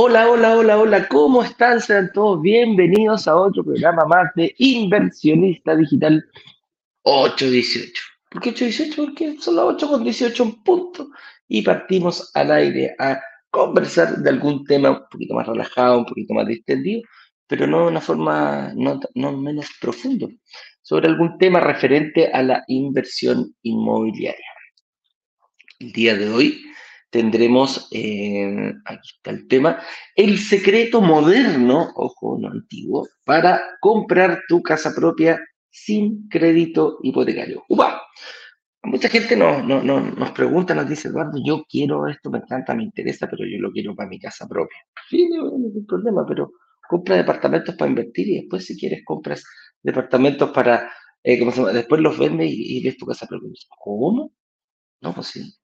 Hola, hola, hola, hola. ¿Cómo están? Sean todos bienvenidos a otro programa más de Inversionista Digital 818. ¿Por qué 818? Porque son las 8 con 18 en punto y partimos al aire a conversar de algún tema un poquito más relajado, un poquito más distendido, pero no de una forma no, no menos profundo, sobre algún tema referente a la inversión inmobiliaria. El día de hoy tendremos, eh, aquí está el tema, el secreto moderno, ojo, no antiguo, para comprar tu casa propia sin crédito hipotecario. ¡Upa! Mucha gente nos, nos pregunta, nos dice, Eduardo, yo quiero esto, me encanta, me interesa, pero yo lo quiero para mi casa propia. Sí, no, hay ningún problema, pero compra departamentos para invertir y después si quieres compras departamentos para, eh, ¿cómo se llama? Después los vendes y, y ves tu casa propia. ¿Cómo? No, pues sí,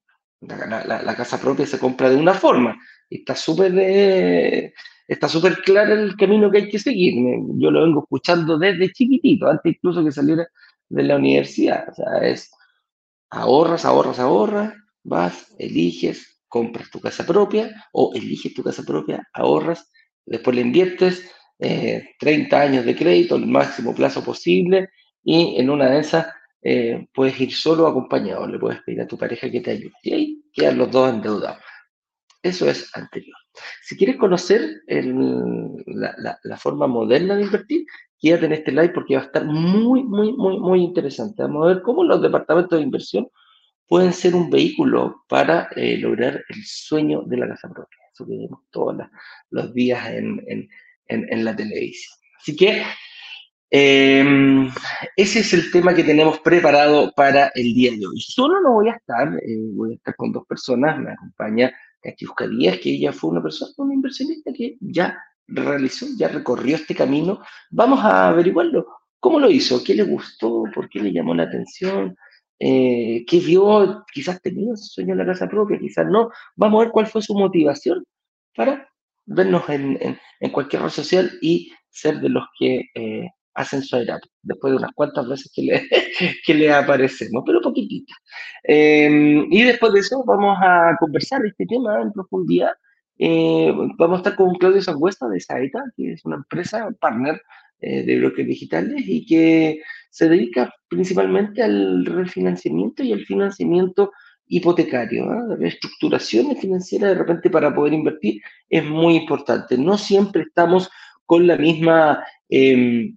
la, casa propia se compra de una forma. Está súper está súper claro el camino que hay que seguir. Yo lo vengo escuchando desde chiquitito, antes incluso que saliera de la universidad. O sea, es ahorras, ahorras, ahorras, vas, eliges, compras tu casa propia o eliges tu casa propia, ahorras, después le inviertes 30 eh, años de crédito, el máximo plazo posible y en una de esas eh, puedes ir solo acompañado, le puedes pedir a tu pareja que te ayude. Y ahí quedan los dos endeudados. Eso es anterior. Si quieres conocer la, forma moderna de invertir, quédate en este live porque va a estar muy, muy, muy, muy interesante. Vamos a ver cómo los departamentos de inversión pueden ser un vehículo para eh, lograr el sueño de la casa propia. Eso que vemos todos los días en, en la televisión. Así que Em, ese es el tema que tenemos preparado para el día de hoy. Solo no voy a estar, eh, voy a estar con dos personas. Me acompaña Katiuska Díaz, que ella fue una persona, una inversionista que ya realizó, ya recorrió este camino. Vamos a averiguarlo. ¿Cómo lo hizo? ¿Qué le gustó? ¿Por qué le llamó la atención? Eh, ¿Qué vio? Quizás tenía su sueño en la casa propia, quizás no. Vamos a ver cuál fue su motivación para vernos en, cualquier red social y ser de los que eh, hacen su después de unas cuantas veces que le, que le aparecemos, pero poquitito. Em, y después de eso vamos a conversar este tema en profundidad. Eh, vamos a estar con Claudio Sangüesta de Saeta, que es una empresa partner eh, de bloques digitales y que se dedica principalmente al refinanciamiento y al financiamiento hipotecario. La reestructuración financiera de repente para poder invertir es muy importante. No siempre estamos con la misma... Em,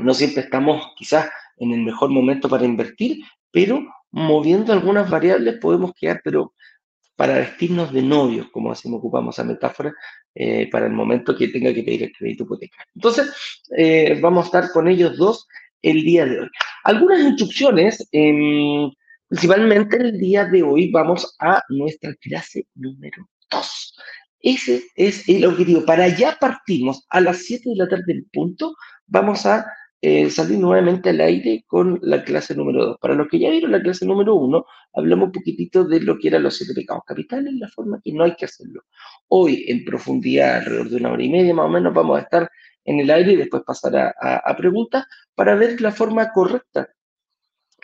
no siempre estamos quizás en el mejor momento para invertir, pero moviendo algunas variables podemos quedar, pero para vestirnos de novios, como así me ocupamos esa metáfora, eh, para el momento que tenga que pedir el crédito hipotecario. Entonces, eh, vamos a estar con ellos dos el día de hoy. Algunas instrucciones, em, principalmente el día de hoy vamos a nuestra clase número 2. Ese es el objetivo. Para allá partimos a las 7 de la tarde en punto. Vamos a eh, salir nuevamente al aire con la clase número 2. Para los que ya vieron la clase número 1, hablamos un poquitito de lo que eran los siete pecados capitales, la forma que no hay que hacerlo. Hoy, en profundidad, alrededor de una hora y media más o menos, vamos a estar en el aire y después pasar a, preguntas para ver la forma correcta,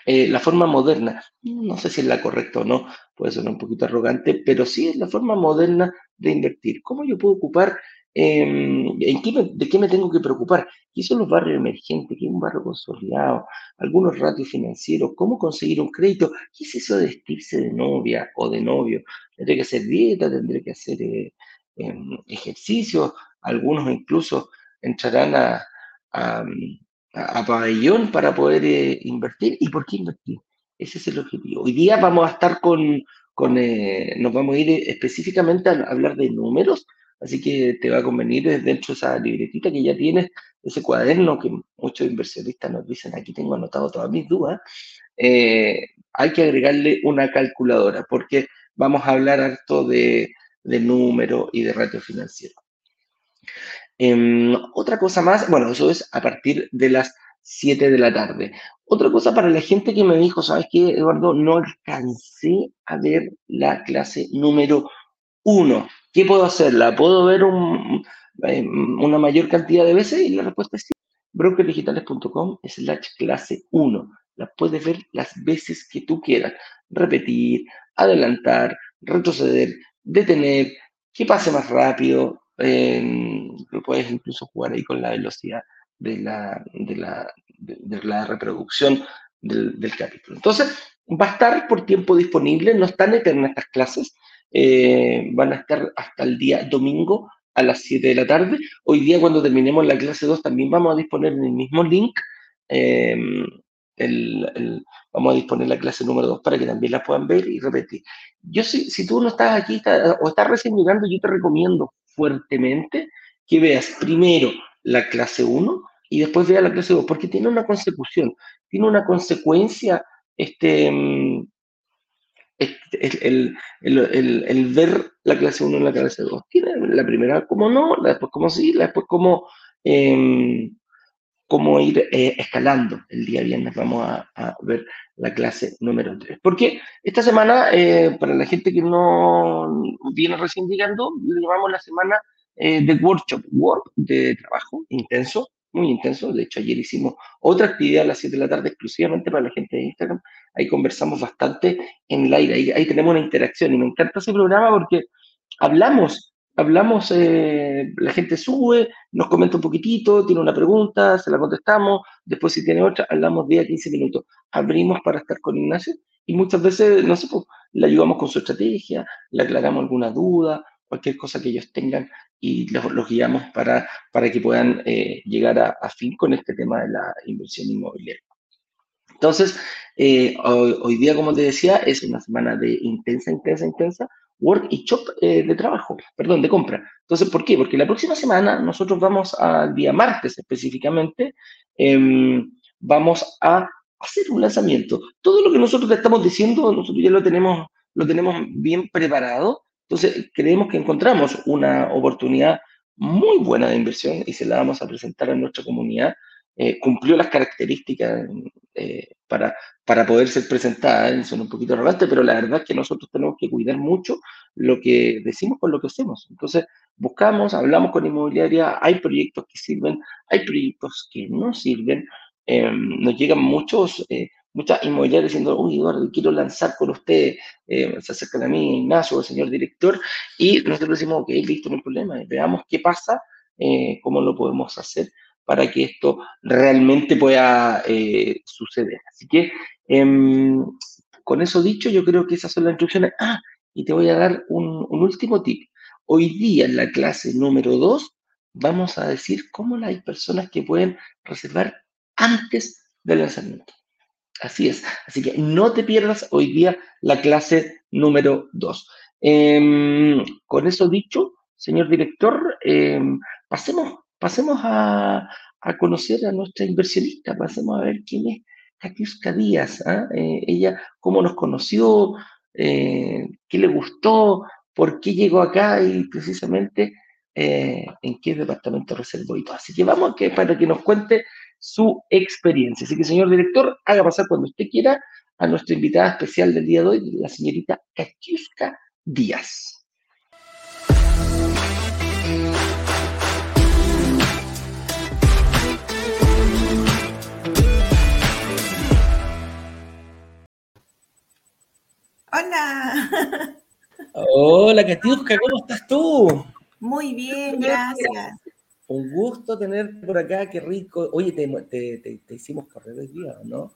eh, la forma moderna. No sé si es la correcta o no, puede ser un poquito arrogante, pero sí es la forma moderna de invertir. ¿Cómo yo puedo ocupar Em, ¿De qué me tengo que preocupar? ¿Qué son los barrios emergentes? ¿Qué es un barrio consolidado? Algunos ratios financieros. ¿Cómo conseguir un crédito? ¿Qué es eso de vestirse de novia o de novio? ¿Tendré que hacer dieta? ¿Tendré que hacer eh, em, ejercicio? Algunos incluso entrarán a, a, pabellón para poder eh, invertir. ¿Y por qué invertir? Ese es el objetivo. Hoy día vamos a estar con, con eh, nos vamos a ir específicamente a hablar de números Así que te va a convenir dentro de esa libretita que ya tienes, ese cuaderno que muchos inversionistas nos dicen, aquí tengo anotado todas mis dudas, eh, hay que agregarle una calculadora porque vamos a hablar harto de, de número y de ratio financiero. Em, otra cosa más, bueno, eso es a partir de las 7 de la tarde. Otra cosa para la gente que me dijo, ¿sabes qué, Eduardo? No alcancé a ver la clase número 1. ¿Qué puedo hacer? ¿La puedo ver eh, una mayor cantidad de veces? Y la respuesta es sí. Brokerdigitales.com slash clase 1. La puedes ver las veces que tú quieras. Repetir, adelantar, retroceder, detener, que pase más rápido, lo puedes incluso jugar ahí con la velocidad de, la reproducción del, del, capítulo. Entonces, va a estar por tiempo disponible, no están eternas estas clases, eh, van a estar hasta el día domingo a las 7 de la tarde. Hoy día, cuando terminemos la clase 2, también vamos a disponer en el mismo link. Em, el, vamos a disponer la clase número 2 para que también la puedan ver y repetir. Yo, si, si tú no estás aquí o estás recién llegando, yo te recomiendo fuertemente que veas primero la clase 1 y después veas la clase 2, porque tiene una consecución, tiene una consecuencia, este, este el, el, el, ver la clase 1 y la clase 2. Tiene la primera como no, la después como sí, la después como, eh, como ir eh, escalando. El día viernes vamos a, a, ver la clase número 3. Porque esta semana, eh, para la gente que no viene recién llegando, la semana eh, de workshop, work de trabajo intenso, muy intenso. De hecho, ayer hicimos otra actividad a las 7 de la tarde exclusivamente para la gente de Instagram. Ahí conversamos bastante en el aire, ahí, tenemos una interacción y me encanta ese programa porque hablamos, hablamos, eh, la gente sube, nos comenta un poquitito, tiene una pregunta, se la contestamos, después si tiene otra, hablamos 10 a 15 minutos. Abrimos para estar con Ignacio y muchas veces, no sé, pues, le ayudamos con su estrategia, le aclaramos alguna duda, cualquier cosa que ellos tengan y los, guiamos para, para que puedan eh, llegar a, fin con este tema de la inversión inmobiliaria. Entonces, eh, hoy, día, como te decía, es una semana de intensa, intensa, intensa work y shop eh, de trabajo, perdón, de compra. Entonces, ¿por qué? Porque la próxima semana nosotros vamos al día martes específicamente, em, vamos a hacer un lanzamiento. Todo lo que nosotros le estamos diciendo, nosotros ya lo tenemos, lo tenemos bien preparado entonces, creemos que encontramos una oportunidad muy buena de inversión y se la vamos a presentar a nuestra comunidad. Eh, cumplió las características eh, para, para poder ser presentada, ¿eh? son un poquito arrogantes, pero la verdad es que nosotros tenemos que cuidar mucho lo que decimos con lo que hacemos. Entonces, buscamos, hablamos con inmobiliaria, hay proyectos que sirven, hay proyectos que no sirven, em, nos llegan muchos muchas inmobiliarias diciendo, uy, Eduardo, quiero lanzar con usted, eh, se acercan a mí, Ignacio, el señor director, y nosotros decimos, ok, listo, no hay problema, veamos qué pasa, eh, cómo lo podemos hacer para que esto realmente pueda eh, suceder. Así que, em, con eso dicho, yo creo que esas son las instrucciones. Ah, y te voy a dar un, un último tip. Hoy día en la clase número 2 vamos a decir cómo hay personas que pueden reservar antes del lanzamiento. Así es. Así que no te pierdas hoy día la clase número 2. Em, con eso dicho, señor director, em, pasemos, pasemos a, conocer a nuestra inversionista, pasemos a ver quién es Katiuska Díaz. ¿ah? Eh, ella, cómo nos conoció, eh, qué le gustó, por qué llegó acá y precisamente eh, en qué departamento reservó y todo. Así que vamos que, para que nos cuente su experiencia. Así que, señor director, haga pasar cuando usted quiera a nuestra invitada especial del día de hoy, la señorita Katiuska Díaz. Hola. Hola, Katiuska, ¿cómo estás tú? Muy bien, gracias. Un gusto tenerte por acá, qué rico. Oye, te, hicimos correr el día, ¿no?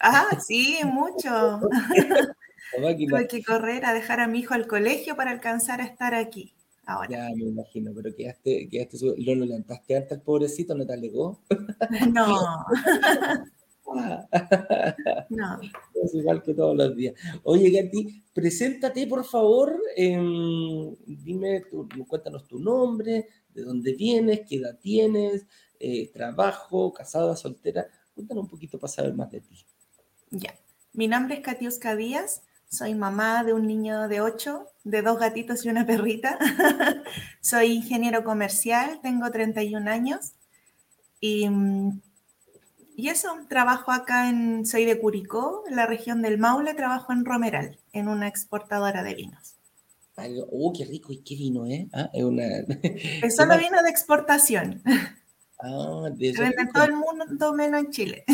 Ah, sí, mucho. Tuve que correr a dejar a mi hijo al colegio para alcanzar a estar aquí. Ahora. Ya me imagino, pero quedaste, quedaste ¿lo levantaste antes pobrecito? ¿No te alegó? No. no. Es igual que todos los días. Oye, Gati, preséntate, por favor. Em, dime, cuéntanos tu nombre, de dónde vienes, qué edad tienes, eh, trabajo, casada, soltera. Cuéntanos un poquito para saber más de ti. Ya, mi nombre es Katiuska Díaz, soy mamá de un niño de 8, de dos gatitos y una perrita. soy ingeniero comercial, tengo 31 años y, y eso, trabajo acá en, soy de Curicó, en la región del Maule, trabajo en Romeral, en una exportadora de vinos. Oh, qué rico y qué vino, ¿eh? Ah, es una... Es solo vino de exportación. Ah, de eso. todo el mundo menos en Chile.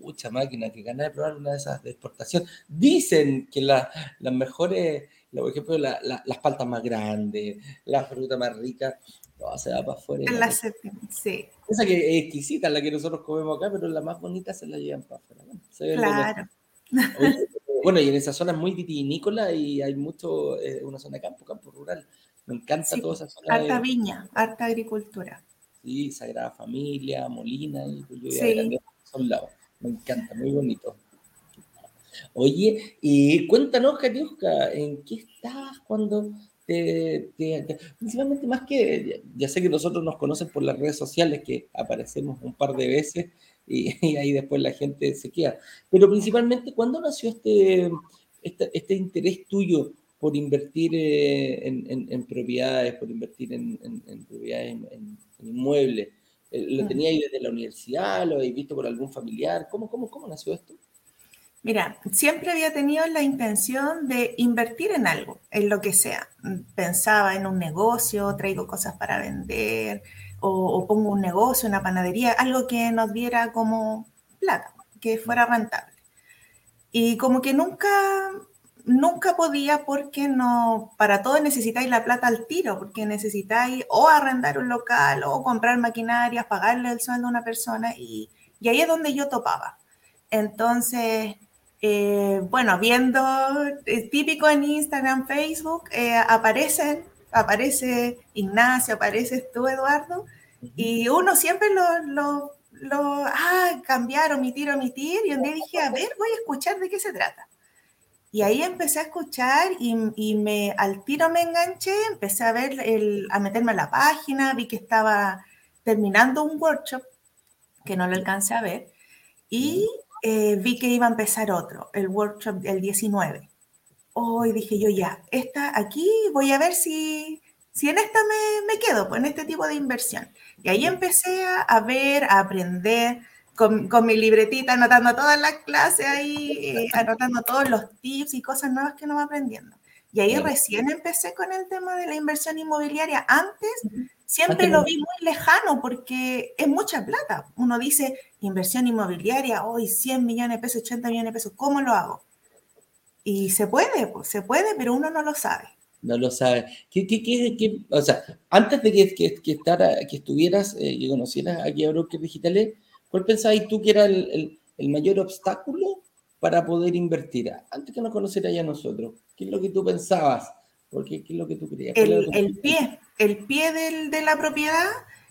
Pucha máquina, que ganas de probar una de esas de exportación. Dicen que las mejores, por ejemplo, las paltas más grandes, la fruta más rica, todo se va para afuera. En la séptima, sí. Esa que es exquisita, la que nosotros comemos acá, pero la más bonita se la llevan para afuera. claro. bueno, y en esa zona es muy vitivinícola y hay mucho, eh, una zona de campo, campo rural. Me encanta toda esa zona. Harta viña, harta agricultura. Sí, Sagrada Familia, Molina, y pues yo sí. son lados. Me encanta, muy bonito. Oye, y cuéntanos, Katiuska, ¿en qué estás cuando te, principalmente más que, ya sé que nosotros nos conocen por las redes sociales, que aparecemos un par de veces y, ahí después la gente se queda, pero principalmente, ¿cuándo nació este, este, este interés tuyo por invertir eh, en, propiedades, por invertir en, propiedades, en, inmuebles? Eh, ¿Lo tenía ahí desde la universidad? ¿Lo habéis visto por algún familiar? ¿Cómo, cómo, cómo nació esto? Mira, siempre había tenido la intención de invertir en algo, en lo que sea. Pensaba en un negocio, traigo cosas para vender, o, pongo un negocio, una panadería, algo que nos diera como plata, que fuera rentable. Y como que nunca nunca podía porque no, para todo necesitáis la plata al tiro, porque necesitáis o arrendar un local o comprar maquinaria, pagarle el sueldo a una persona y, y ahí es donde yo topaba. Entonces, eh, bueno, viendo, es típico en Instagram, Facebook, eh, aparecen, aparece Ignacio, apareces tú, Eduardo, y uno siempre lo, lo, lo, ah, cambiar, omitir, omitir, y un día dije, a ver, voy a escuchar de qué se trata. Y ahí empecé a escuchar y, y, me, al tiro me enganché, empecé a ver, el, a meterme a la página, vi que estaba terminando un workshop, que no lo alcancé a ver, y eh, vi que iba a empezar otro, el workshop del 19. Hoy dije yo ya, esta aquí voy a ver si, si en esta me, me quedo, pues en este tipo de inversión. Y ahí empecé a, a ver, a aprender, con, mi libretita, anotando todas las clases ahí, eh, anotando todos los tips y cosas nuevas que no va aprendiendo. Y ahí recién empecé con el tema de la inversión inmobiliaria. Antes siempre lo vi muy lejano porque es mucha plata. Uno dice inversión inmobiliaria, hoy 100 millones de pesos, 80 millones de pesos, ¿cómo lo hago? Y se puede, pues, se puede, pero uno no lo sabe. No lo sabe. ¿Qué, qué, qué, o sea, antes de que, que, que, que estuvieras, eh, que conocieras aquí a Brokers Digitales, ¿Cuál pensabas tú que era el, mayor obstáculo para poder invertir? Antes que nos conociera ya nosotros, ¿qué es lo que tú pensabas? Porque, ¿Qué es lo que tú creías? El, pie, el pie de la propiedad,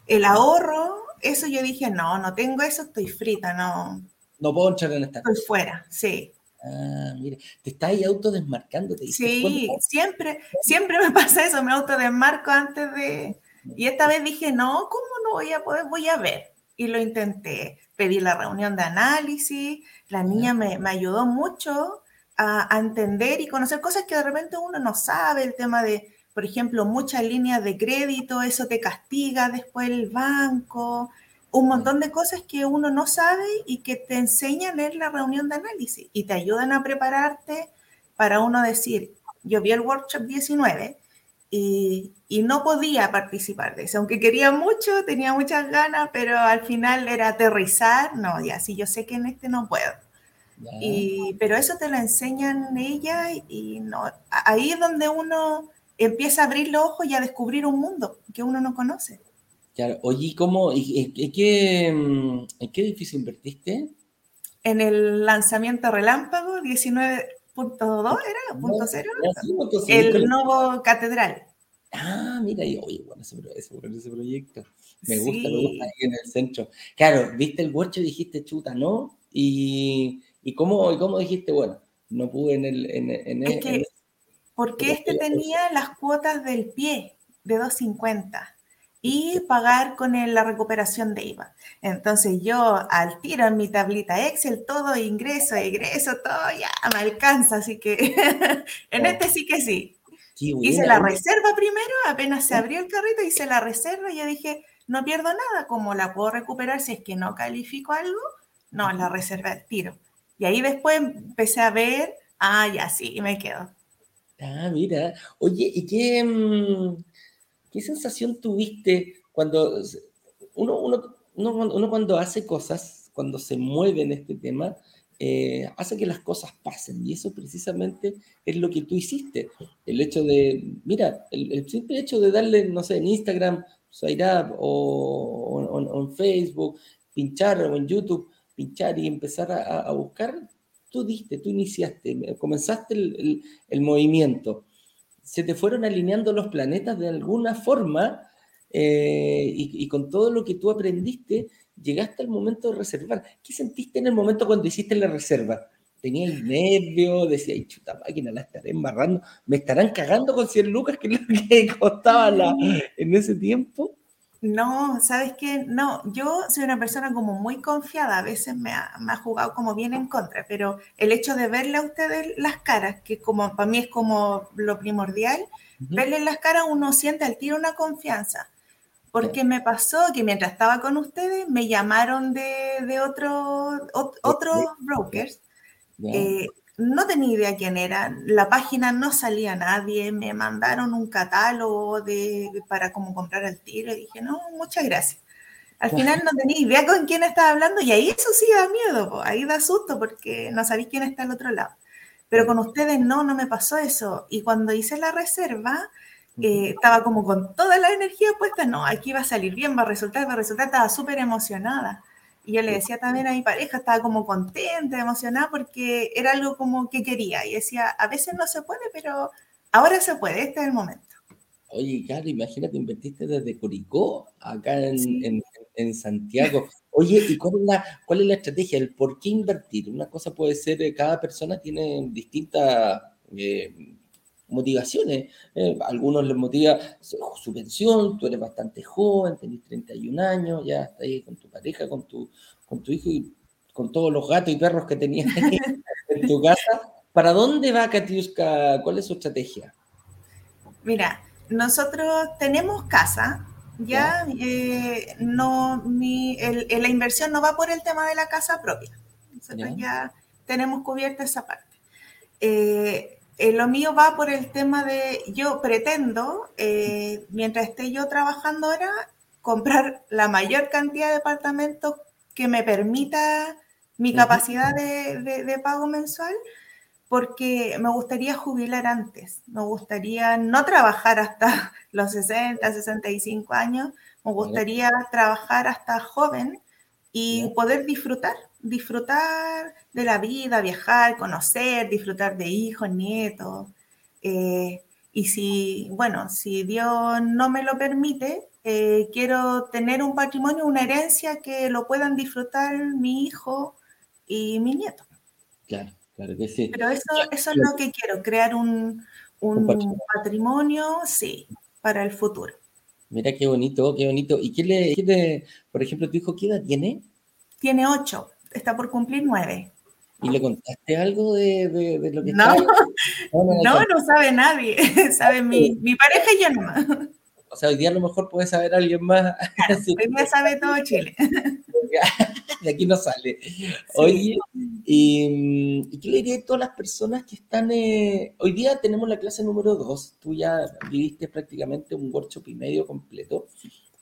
el ahorro, eso yo dije, no, no tengo eso, estoy frita, no. No puedo entrar en esta. Estoy fuera, sí. Ah, mire, te estás ahí autodesmarcando. sí, siempre, siempre me pasa eso, me autodesmarco antes de... Y esta vez dije, no, ¿cómo no voy a poder? Voy a ver y lo intenté. Pedí la reunión de análisis, la niña me, me ayudó mucho a, a, entender y conocer cosas que de repente uno no sabe, el tema de, por ejemplo, muchas líneas de crédito, eso te castiga después el banco, un montón de cosas que uno no sabe y que te enseñan en la reunión de análisis y te ayudan a prepararte para uno decir, yo vi el workshop 19, y, no podía participar de eso, aunque quería mucho, tenía muchas ganas, pero al final era aterrizar, no, ya sí, yo sé que en este no puedo. Y, pero eso te lo enseñan ella y no, ahí es donde uno empieza a abrir los ojos y a descubrir un mundo que uno no conoce. Claro, oye, ¿cómo, en, qué, en qué edificio invertiste? En el lanzamiento relámpago 19, Punto 2 era, punto 0. el nuevo catedral. Ah, mira, y oye, bueno, ese, ese, proyecto. Me gusta, me gusta ahí en el centro. Claro, viste el bocho y dijiste chuta, ¿no? Y, y, cómo, y cómo dijiste, bueno, no pude en el. En, en, es que, porque este tenía las cuotas del pie de 250 y pagar con la recuperación de IVA. Entonces yo al tiro en mi tablita Excel, todo ingreso, egreso, todo ya me alcanza, así que en este sí que sí. Hice la reserva primero, apenas se abrió el carrito, hice la reserva y yo dije, no pierdo nada, como la puedo recuperar si es que no califico algo? No, la reserva al tiro. Y ahí después empecé a ver, ah, ya sí, me quedo. Ah, mira. Oye, ¿y qué, mm, ¿Qué sensación tuviste cuando uno, uno, uno, cuando hace cosas cuando se mueve en este tema, eh, hace que las cosas pasen. Y eso precisamente es lo que tú hiciste. El hecho de, mira, el, simple hecho de darle, no sé, en Instagram, Up o, o, en Facebook, pinchar o en YouTube, pinchar y empezar a, buscar, tú diste, tú iniciaste, comenzaste el, movimiento. Se te fueron alineando los planetas de alguna forma eh, y, con todo lo que tú aprendiste, llegaste al momento de reservar. ¿Qué sentiste en el momento cuando hiciste la reserva? ¿Tenía el nervio? Decía, chuta máquina, la estaré embarrando. ¿Me estarán cagando con 100 lucas, que es lo que costaba la, en ese tiempo? No, ¿sabes qué? No, yo soy una persona como muy confiada, a veces me ha, me ha, jugado como bien en contra, pero el hecho de verle a ustedes las caras, que como para mí es como lo primordial, verle las caras uno siente al tiro una confianza. Porque me pasó que mientras estaba con ustedes me llamaron de, de otro, otros brokers. Eh, no tenía idea quién era, la página no salía nadie, me mandaron un catálogo de, para cómo comprar al tiro y dije, no, muchas gracias. Al final no tenía idea con quién estaba hablando y ahí eso sí da miedo, ahí da susto porque no sabéis quién está al otro lado. Pero con ustedes no, no me pasó eso. Y cuando hice la reserva, eh, estaba como con toda la energía puesta, no, aquí va a salir bien, va a resultar, va a resultar, estaba súper emocionada. Y yo le decía también a mi pareja, estaba como contenta, emocionada, porque era algo como que quería. Y decía, a veces no se puede, pero ahora se puede, este es el momento. Oye, claro, imagínate, invertiste desde Curicó, acá en, en, Santiago. Oye, ¿y cuál es, la, cuál es la estrategia? ¿El por qué invertir? Una cosa puede ser, eh, cada persona tiene distintas eh, motivaciones. Eh, algunos les motiva su pensión, tú eres bastante joven, tenés 31 años, ya estás ahí con tu pareja, con tu, con tu hijo y con todos los gatos y perros que tenías en tu casa. ¿Para dónde va Katiuska? ¿Cuál es su estrategia? Mira, nosotros tenemos casa, ya, eh, no, mi, el, la inversión no va por el tema de la casa propia. Nosotros ya, tenemos cubierta esa parte. Eh, eh, lo mío va por el tema de, yo pretendo, eh, mientras esté yo trabajando ahora, comprar la mayor cantidad de departamentos que me permita mi capacidad de, pago mensual, porque me gustaría jubilar antes, me gustaría no trabajar hasta los 60, 65 años, me gustaría trabajar hasta joven y poder disfrutar, disfrutar de la vida, viajar, conocer, disfrutar de hijos, nietos. Eh, y si, bueno, si Dios no me lo permite, eh, quiero tener un patrimonio, una herencia que lo puedan disfrutar mi hijo y mi nieto. Claro, claro que sí. Pero eso, eso es lo que quiero, crear un, un, patrimonio. sí, para el futuro. Mira qué bonito, qué bonito. ¿Y qué le, por ejemplo, tu hijo qué edad tiene? Tiene ocho, está por cumplir nueve. ¿Y le contaste algo de, lo que no, no, no, sabe nadie. sabe mi, mi pareja y yo nomás. O sea, hoy día a lo mejor puede saber alguien más. hoy día sabe todo Chile. de aquí no sale. Oye, y, qué le diría a todas las personas que están... Eh, hoy día tenemos la clase número 2. Tú ya viviste prácticamente un workshop y medio completo.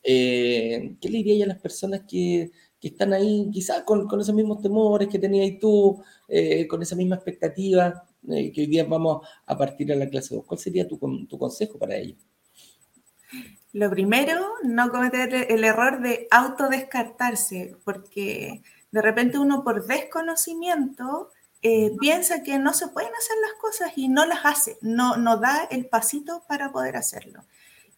Eh, ¿Qué le diría a las personas que que están ahí quizás con, con, esos mismos temores que tenías tú, eh, con esa misma expectativa, eh, que hoy día vamos a partir a la clase 2. ¿Cuál sería tu, tu consejo para ellos? Lo primero, no cometer el error de autodescartarse, porque de repente uno por desconocimiento eh, piensa que no se pueden hacer las cosas y no las hace, no, no da el pasito para poder hacerlo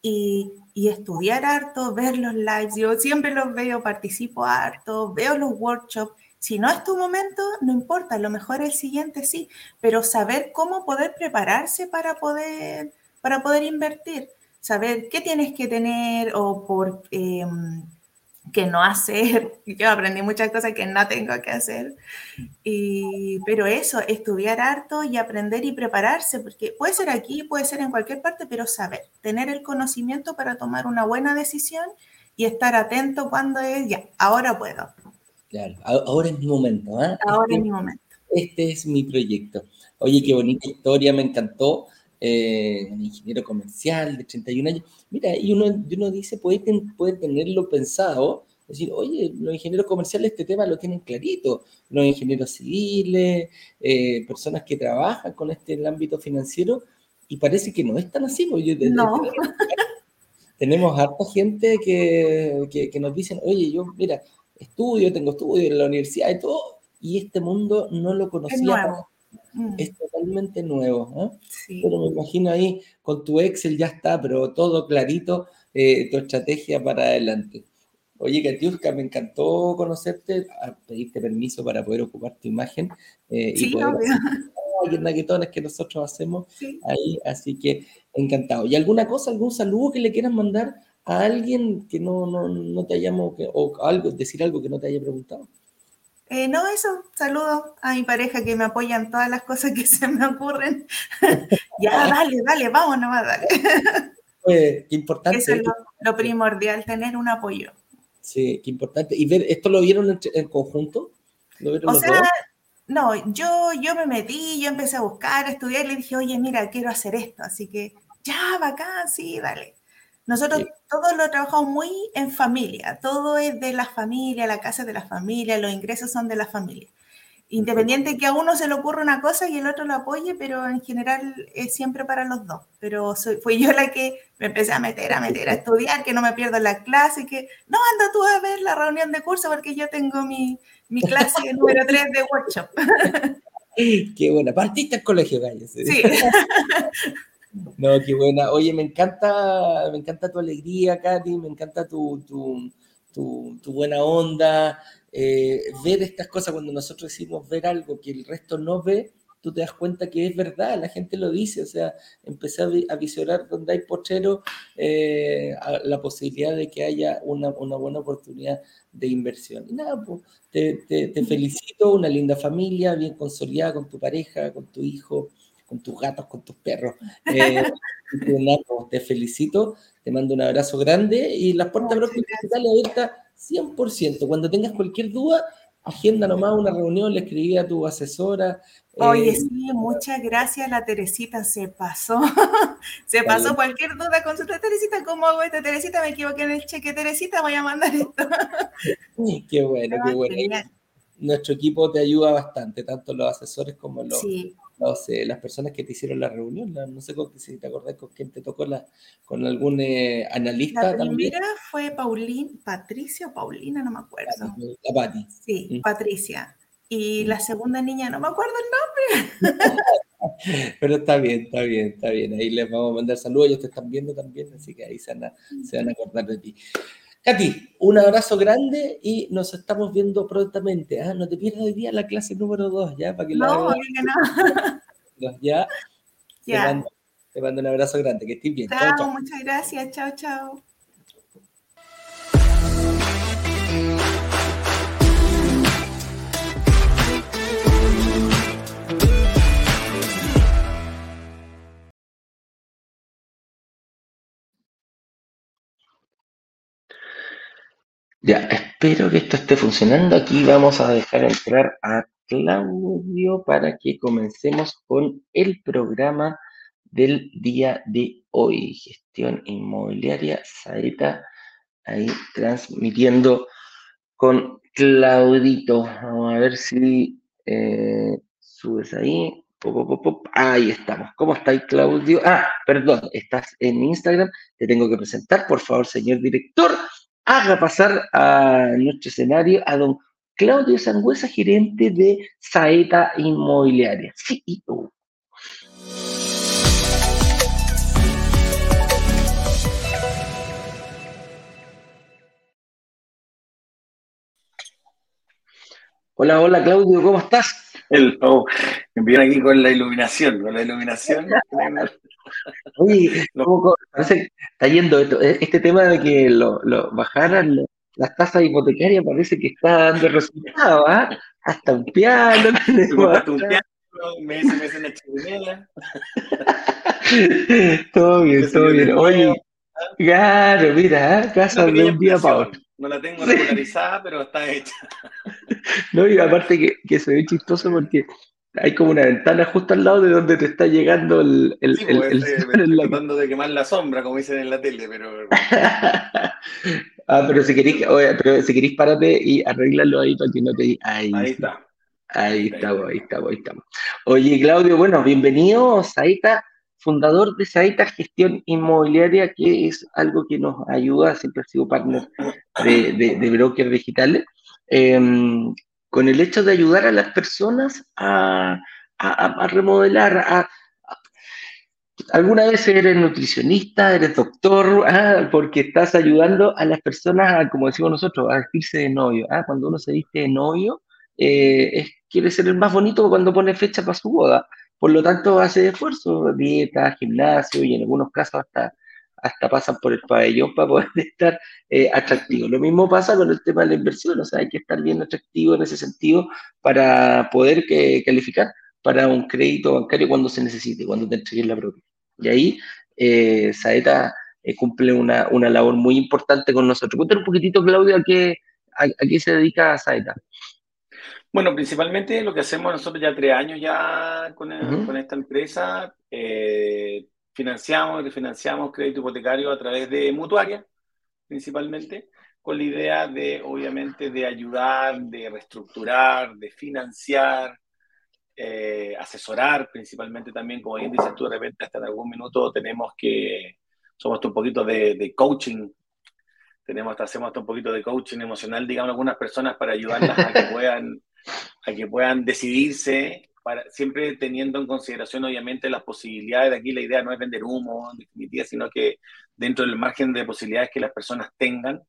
y, estudiar harto, ver los lives. Yo siempre los veo, participo harto, veo los workshops. Si no es tu momento, no importa, lo mejor el siguiente sí, pero saber cómo poder prepararse para poder, para poder invertir, saber qué tienes que tener o por... Em, que no hacer. Yo aprendí muchas cosas que no tengo que hacer. Y, pero eso, estudiar harto y aprender y prepararse, porque puede ser aquí, puede ser en cualquier parte, pero saber, tener el conocimiento para tomar una buena decisión y estar atento cuando es, ya, ahora puedo. Claro, ahora es mi momento. ¿eh? Ahora es este mi momento. Este es mi proyecto. Oye, qué bonita historia, me encantó. Eh, un ingeniero comercial de 31 años. Mira, y uno, uno dice, puede, puede tenerlo pensado, Decir, oye, los ingenieros comerciales este tema lo tienen clarito, los ingenieros civiles, eh, personas que trabajan con este el ámbito financiero, y parece que no es tan así. Porque no. Tenemos, harta gente que, que, nos dicen, oye, yo, mira, estudio, tengo estudio en la universidad y todo, y este mundo no lo conocía. Mm. Es totalmente nuevo. ¿eh? Pero me imagino ahí con tu Excel ya está, pero todo clarito, eh, tu estrategia para adelante. Oye, Katiuska, me encantó conocerte, pedirte permiso para poder ocupar tu imagen eh, y poder hacer naquetones que nosotros hacemos ahí, así que encantado. ¿Y alguna cosa, algún saludo que le quieras mandar a alguien que no, no, no te hayamos, o algo, decir algo que no te haya preguntado? Eh, no, eso, saludo a mi pareja que me apoyan todas las cosas que se me ocurren. ya, dale, dale, vamos nomás, dale. qué importante. Eso es lo, primordial, tener un apoyo. Sí, qué importante. ¿Y ver, esto lo vieron en, conjunto? o sea, no, yo, yo me metí, yo empecé a buscar, a estudiar y le dije, oye, mira, quiero hacer esto, así que ya, bacán, sí, dale. Nosotros todos lo trabajamos muy en familia, todo es de la familia, la casa es de la familia, los ingresos son de la familia. Independiente que a uno se le ocurra una cosa y el otro lo apoye, pero en general es siempre para los dos. Pero fui yo la que me empecé a meter, a meter, a estudiar, que no me pierdo la clase, que no, anda tú a ver la reunión de curso porque yo tengo mi, mi clase número 3 de workshop. Qué buena, partiste al colegio, Gallo. Sí. No, qué buena. Oye, me encanta, me encanta tu alegría, Katy, me encanta tu, buena onda. Eh, ver estas cosas cuando nosotros decimos ver algo que el resto no ve, tú te das cuenta que es verdad, la gente lo dice, o sea, empecé a, visionar donde hay pochero eh, la posibilidad de que haya una, buena oportunidad de inversión. Y nada, pues, te, te, felicito, una linda familia, bien consolidada con tu pareja, con tu hijo, con tus gatos, con tus perros. Eh, te felicito, te mando un abrazo grande y las puertas digitales abiertas 100%. Cuando tengas cualquier duda, agenda nomás una reunión, le escribí a tu asesora. Oye, eh, sí, muchas gracias, la Teresita se pasó. se pasó cualquier duda con su Teresita, ¿cómo hago esto? Teresita, me equivoqué en el cheque, Teresita, voy a mandar esto. qué bueno, qué bueno. Nuestro equipo te ayuda bastante, tanto los asesores como los, sí las personas que te hicieron la reunión. no sé si te acordás con quién te tocó, la, con algún eh, analista. La primera fue Paulín, Patricia o Paulina, no me acuerdo. La Pati. Sí, mm. Patricia. Y mm. la segunda niña, no me acuerdo el nombre. Pero está bien, está bien, está bien. Ahí les vamos a mandar saludos, ellos te están viendo también, así que ahí se van a, se van a acordar de ti. Katy, un abrazo grande y nos estamos viendo prontamente. Ah, no te pierdas hoy día la clase número 2, ¿ya? Para que no, la no. ¿Ya? ya. Te, mando, un abrazo grande, que estés bien. chao, muchas gracias. Chao, chao. Ya, espero que esto esté funcionando. Aquí vamos a dejar entrar a Claudio para que comencemos con el programa del día de hoy. Gestión inmobiliaria, Saeta, ahí transmitiendo con Claudito. Vamos a ver si eh, subes ahí. Ahí estamos. ¿Cómo estáis, Claudio? Ah, perdón, estás en Instagram. Te tengo que presentar, por favor, señor director haga pasar a nuestro escenario a don Claudio Sangüesa, gerente de Saeta Inmobiliaria, CEO. Hola, hola Claudio, ¿cómo estás? Me viene aquí con la iluminación, con la iluminación. Oye, está yendo e, este tema de que lo, bajaran las tasas hipotecarias, parece que está dando resultados, ¿ah? Hasta un piano. Hasta un piano, me dice una chimenea. todo bien, todo bien. Oye, claro, mira, ¿ah? casa de un día para otro. No la tengo regularizada, pero está hecha. No, y aparte que, que se ve chistoso porque hay como una ventana justo al lado de donde te está llegando el... el, sí, el, pues, tratando de quemar la sombra, como dicen en la tele, pero... Ah, pero si queréis, pero si queréis, párate y arréglalo ahí para que no te... Ahí, ahí está. Ahí estamos, ahí estamos, ahí estamos. Oye, Claudio, bueno, bienvenido, Saita, fundador de Saita Gestión Inmobiliaria, que es algo que nos ayuda, siempre ha sido partner de, de, brokers digitales, em, con el hecho de ayudar a las personas a, a, remodelar, a, ¿Alguna vez eres nutricionista, eres doctor? Ah, porque estás ayudando a las personas, como decimos nosotros, a vestirse de novio. Ah, cuando uno se viste de novio, eh, quiere ser el más bonito cuando pone fecha para su boda. Por lo tanto, hace esfuerzo, dieta, gimnasio y en algunos casos hasta, hasta pasan por el pabellón para poder estar eh, atractivo. Lo mismo pasa con el tema de la inversión, o sea, hay que estar bien atractivo en ese sentido para poder que, calificar para un crédito bancario cuando se necesite, cuando te entreguen la propiedad. Y ahí eh, Saeta eh, cumple una, una, labor muy importante con nosotros. Cuéntanos un poquitito, Claudio, a qué, a, qué se dedica Saeta. Bueno, principalmente lo que hacemos nosotros ya tres años ya con, con esta empresa, eh, financiamos y refinanciamos crédito hipotecario a través de mutuaria, principalmente, con la idea de, obviamente, de ayudar, de reestructurar, de financiar, eh, asesorar principalmente también, como bien dices tú, de repente hasta en algún minuto tenemos que, somos un poquito de, coaching, tenemos hasta, hacemos hasta un poquito de coaching emocional, digamos, algunas personas para ayudarlas a que puedan, a que puedan decidirse, para, siempre teniendo en consideración obviamente las posibilidades, de aquí la idea no es vender humo en definitiva, sino que dentro del margen de posibilidades que las personas tengan,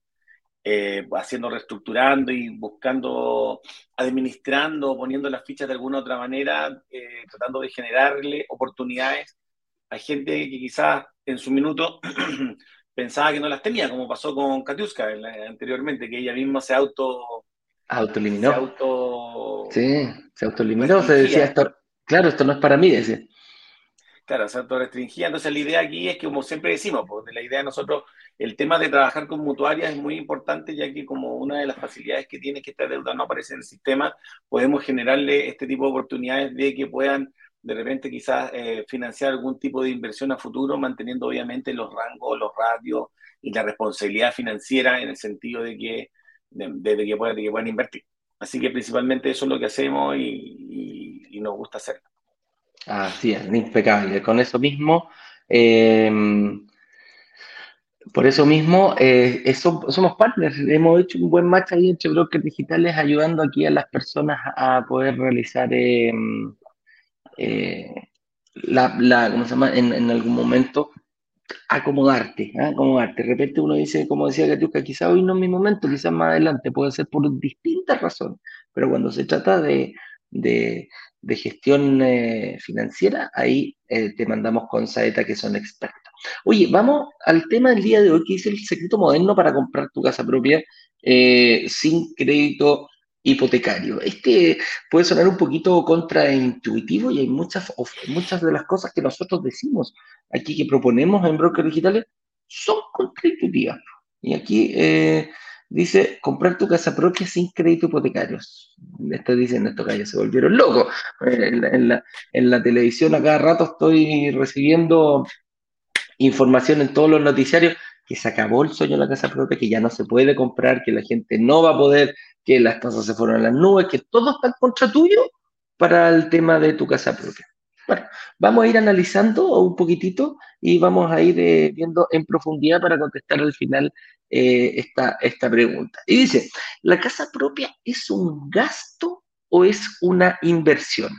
eh, haciendo, reestructurando y buscando, administrando, poniendo las fichas de alguna otra manera, eh, tratando de generarle oportunidades a gente que quizás en su minuto pensaba que no las tenía, como pasó con Katiuska anteriormente, que ella misma se auto... Autoeliminó. Se auto... Sí, se autoeliminó, se decía, esto, claro, esto no es para mí, decía. Claro, se autorrestringía. Entonces la idea aquí es que, como siempre decimos, pues, la idea de nosotros el tema de trabajar con mutuarias es muy importante, ya que como una de las facilidades que tiene que esta deuda no aparece en el sistema, podemos generarle este tipo de oportunidades de que puedan de repente quizás eh, financiar algún tipo de inversión a futuro, manteniendo obviamente los rangos, los radios y la responsabilidad financiera en el sentido de que, de, que, puedan, que puedan invertir. Así que principalmente eso es lo que hacemos y, nos gusta hacerlo. Así es, impecable. Con eso mismo, eh, por eso mismo, eh, somos partners, hemos hecho un buen match ahí entre brokers digitales ayudando aquí a las personas a poder realizar em, eh, la, ¿cómo se llama? En, algún momento acomodarte, ¿ah? acomodarte. De repente uno dice, como decía Katiuska, quizás hoy no es mi momento, quizás más adelante, puede ser por distintas razones, pero cuando se trata de, de, gestión eh, financiera, ahí te mandamos con Saeta que son expertos. Oye, vamos al tema del día de hoy, que es el secreto moderno para comprar tu casa propia eh, sin crédito hipotecario. Este puede sonar un poquito contraintuitivo y hay muchas, muchas de las cosas que nosotros decimos aquí que proponemos en brokers digitales son contraintuitivas. Y aquí eh, dice comprar tu casa propia sin crédito hipotecario. Esto dicen esto que ya se volvieron locos. En la, en la televisión a cada rato estoy recibiendo información en todos los noticiarios que se acabó el sueño de la casa propia, que ya no se puede comprar, que la gente no va a poder, que las tasas se fueron a las nubes, que todo está en contra tuyo para el tema de tu casa propia. Bueno, vamos a ir analizando un poquitito y vamos a ir eh, viendo en profundidad para contestar al final eh, esta, esta pregunta. Y dice, ¿la casa propia es un gasto o es una inversión?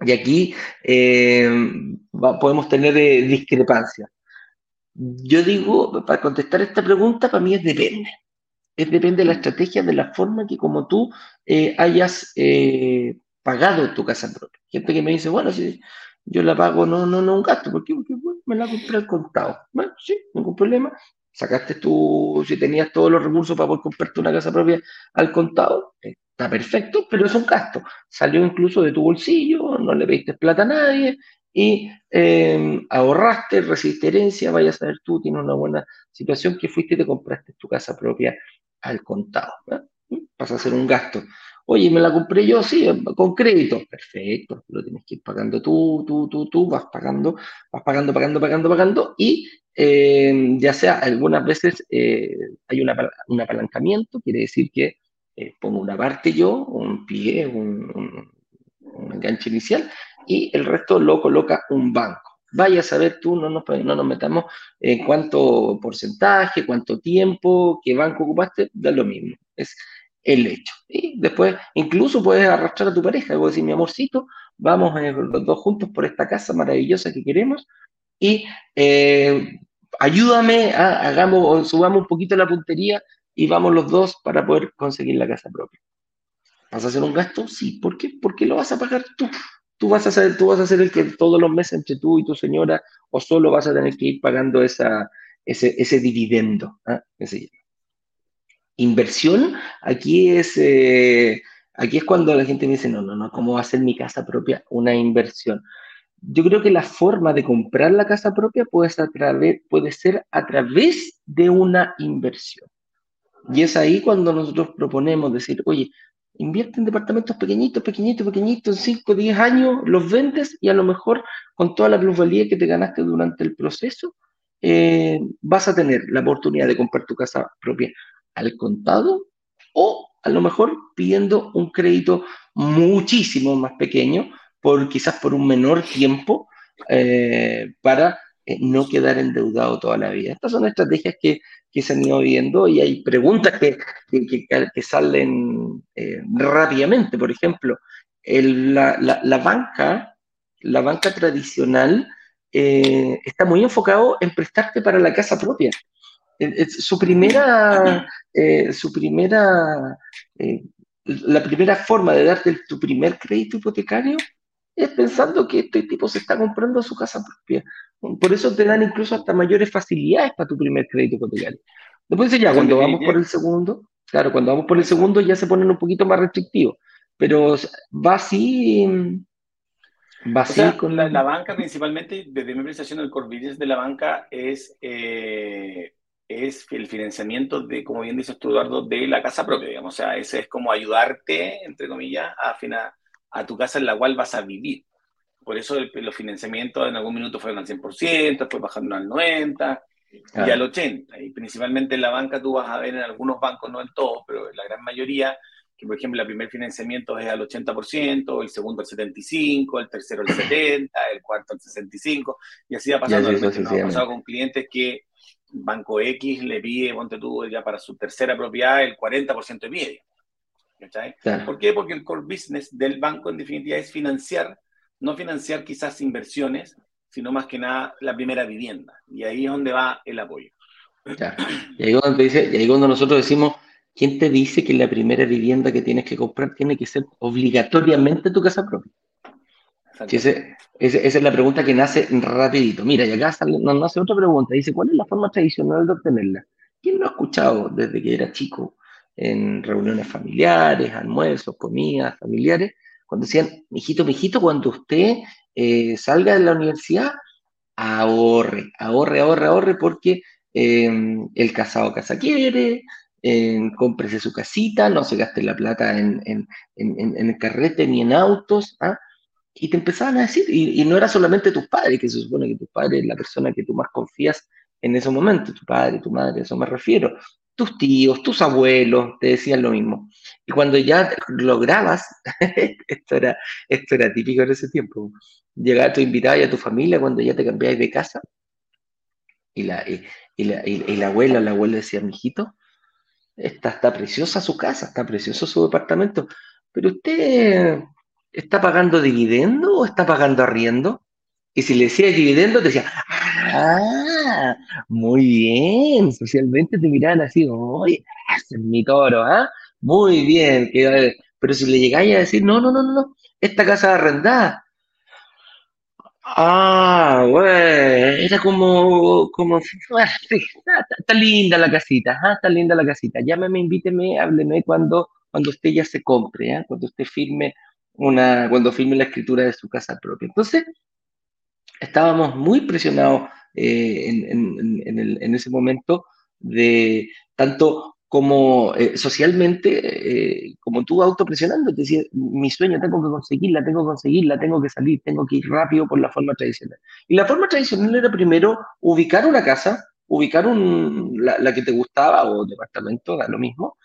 Y aquí eh, podemos tener discrepancias. Yo digo, para contestar esta pregunta, para mí es depende. Es depende de la estrategia, de la forma que como tú hayas pagado tu casa propia. Gente que me dice, bueno, si yo la pago, no, no, no un gasto, porque, porque me la compré al contado. Bueno, sí, ningún problema. Sacaste tú, si tenías todos los recursos para poder comprarte una casa propia al contado, Está perfecto, pero es un gasto. Salió incluso de tu bolsillo, no le pediste plata a nadie y eh, ahorraste, recibiste herencia, vaya a saber tú, tienes una buena situación que fuiste y te compraste tu casa propia al contado. Pasa a ser un gasto. Oye, me la compré yo, sí, con crédito. Perfecto, lo tienes que ir pagando tú, tú, tú, tú, vas pagando, vas pagando, pagando, pagando, pagando y eh, ya sea algunas veces eh, hay un apalancamiento, quiere decir que eh, pongo una parte yo, un pie, un, enganche inicial, y el resto lo coloca un banco. Vaya a saber tú, no nos, no nos metamos en cuánto porcentaje, cuánto tiempo, qué banco ocupaste, da lo mismo. Es el hecho. Y después incluso puedes arrastrar a tu pareja, y decir, mi amorcito, vamos los dos juntos por esta casa maravillosa que queremos y eh, ayúdame, a, hagamos, subamos un poquito la puntería y vamos los dos para poder conseguir la casa propia. ¿Vas a hacer un gasto? Sí. ¿Por qué? Porque lo vas a pagar tú. Tú vas a ser, tú vas a el que todos los meses entre tú y tu señora o solo vas a tener que ir pagando esa, ese, ese dividendo. ¿ah? Inversión, aquí es, eh, aquí es cuando la gente me dice, no, no, no, ¿cómo va a ser mi casa propia una inversión? yo creo que la forma de comprar la casa propia puede ser, a través, puede ser a través de una inversión. Y es ahí cuando nosotros proponemos decir, oye, invierte en departamentos pequeñitos, pequeñitos, pequeñitos, en 5, 10 años los vendes y a lo mejor con toda la plusvalía que te ganaste durante el proceso, eh, vas a tener la oportunidad de comprar tu casa propia al contado o a lo mejor pidiendo un crédito muchísimo más pequeño por quizás por un menor tiempo eh, para eh, no quedar endeudado toda la vida. Estas son estrategias que, que se han ido viendo y hay preguntas que, que, salen eh, rápidamente. Por ejemplo, la, la, la, banca, la banca tradicional está muy enfocado en prestarte para la casa propia. Su primera, su primera la primera forma de darte tu primer crédito hipotecario es pensando que este tipo se está comprando su casa propia. Por eso te dan incluso hasta mayores facilidades para tu primer crédito hipotecario. Después ya, cuando vamos por el segundo, claro, cuando vamos por el segundo ya se ponen un poquito más restrictivos. Pero va así. Va así con la, banca, principalmente, desde mi presentación, el core business de la banca es, eh, es el financiamiento de, como bien dices tú, Eduardo, de la casa propia, digamos. O sea, ese es como ayudarte, entre comillas, a, financiar a tu casa en la cual vas a vivir. Por eso los financiamientos en algún minuto fueron al 100%, después bajando al 90% y al 80%. Y principalmente en la banca tú vas a ver en algunos bancos, no en todos, pero en la gran mayoría, que por ejemplo el primer financiamiento es al 80%, el segundo al 75%, el tercero al 70%, el cuarto al 65%, y así va pasando. ha pasado con clientes que Banco X le pide, ponte tú ya para su tercera propiedad, el 40% de media. ¿Por qué? Porque el core business del banco en definitiva es financiar, no financiar quizás inversiones, sino más que nada la primera vivienda. Y ahí es donde va el apoyo. Y, ahí cuando dice, y ahí cuando nosotros decimos, ¿quién te dice que la primera vivienda que tienes que comprar tiene que ser obligatoriamente tu casa propia? Esa es la pregunta que nace rapidito. Mira, y acá nos nace otra pregunta. Dice, ¿cuál es la forma tradicional de obtenerla? ¿Quién lo ha escuchado desde que era chico? en reuniones familiares, almuerzos, comidas familiares, cuando decían, mijito, mijito, cuando usted eh, salga de la universidad, ahorre, ahorre, ahorre, ahorre, porque em, el casado casa quiere, eh, cómprese su casita, no se gaste la plata en, en, en, el carrete ni en autos, ¿ah? Y te empezaban a decir, y, y, no era solamente tus padres, que se supone que tu padre es la persona que tú más confías en ese momento, tu padre, tu madre, a eso me refiero, tus tíos, tus abuelos te decían lo mismo. Y cuando ya lograbas, esto era, esto era típico en ese tiempo, llegar a tu invitada y a tu familia cuando ya te cambiáis de casa, y la, y, la, y la abuela la abuela decía, mijito, está, está preciosa su casa, está precioso su departamento, pero usted está pagando dividendo o está pagando arriendo? Y si le decía dividendo, te decía, ah, muy bien, socialmente te miraban así, oye, ese es mi toro, ¿ah? Muy bien, pero si le llegáis a decir, no, no, no, no, esta casa arrendada. Ah, bueno, era como, como, está, linda la casita, ¿ah? está linda la casita. Llámeme, invíteme, hábleme cuando, cuando usted ya se compre, ¿ah? cuando usted firme una, cuando firme la escritura de su casa propia. Entonces, estábamos muy presionados eh, en, ese momento de tanto como eh, socialmente, eh, como tú autopresionando, te decía, mi sueño tengo que conseguirla, tengo que conseguirla, tengo que salir, tengo que ir rápido por la forma tradicional. Y la forma tradicional era primero ubicar una casa, ubicar un, la, que te gustaba o departamento, da lo mismo,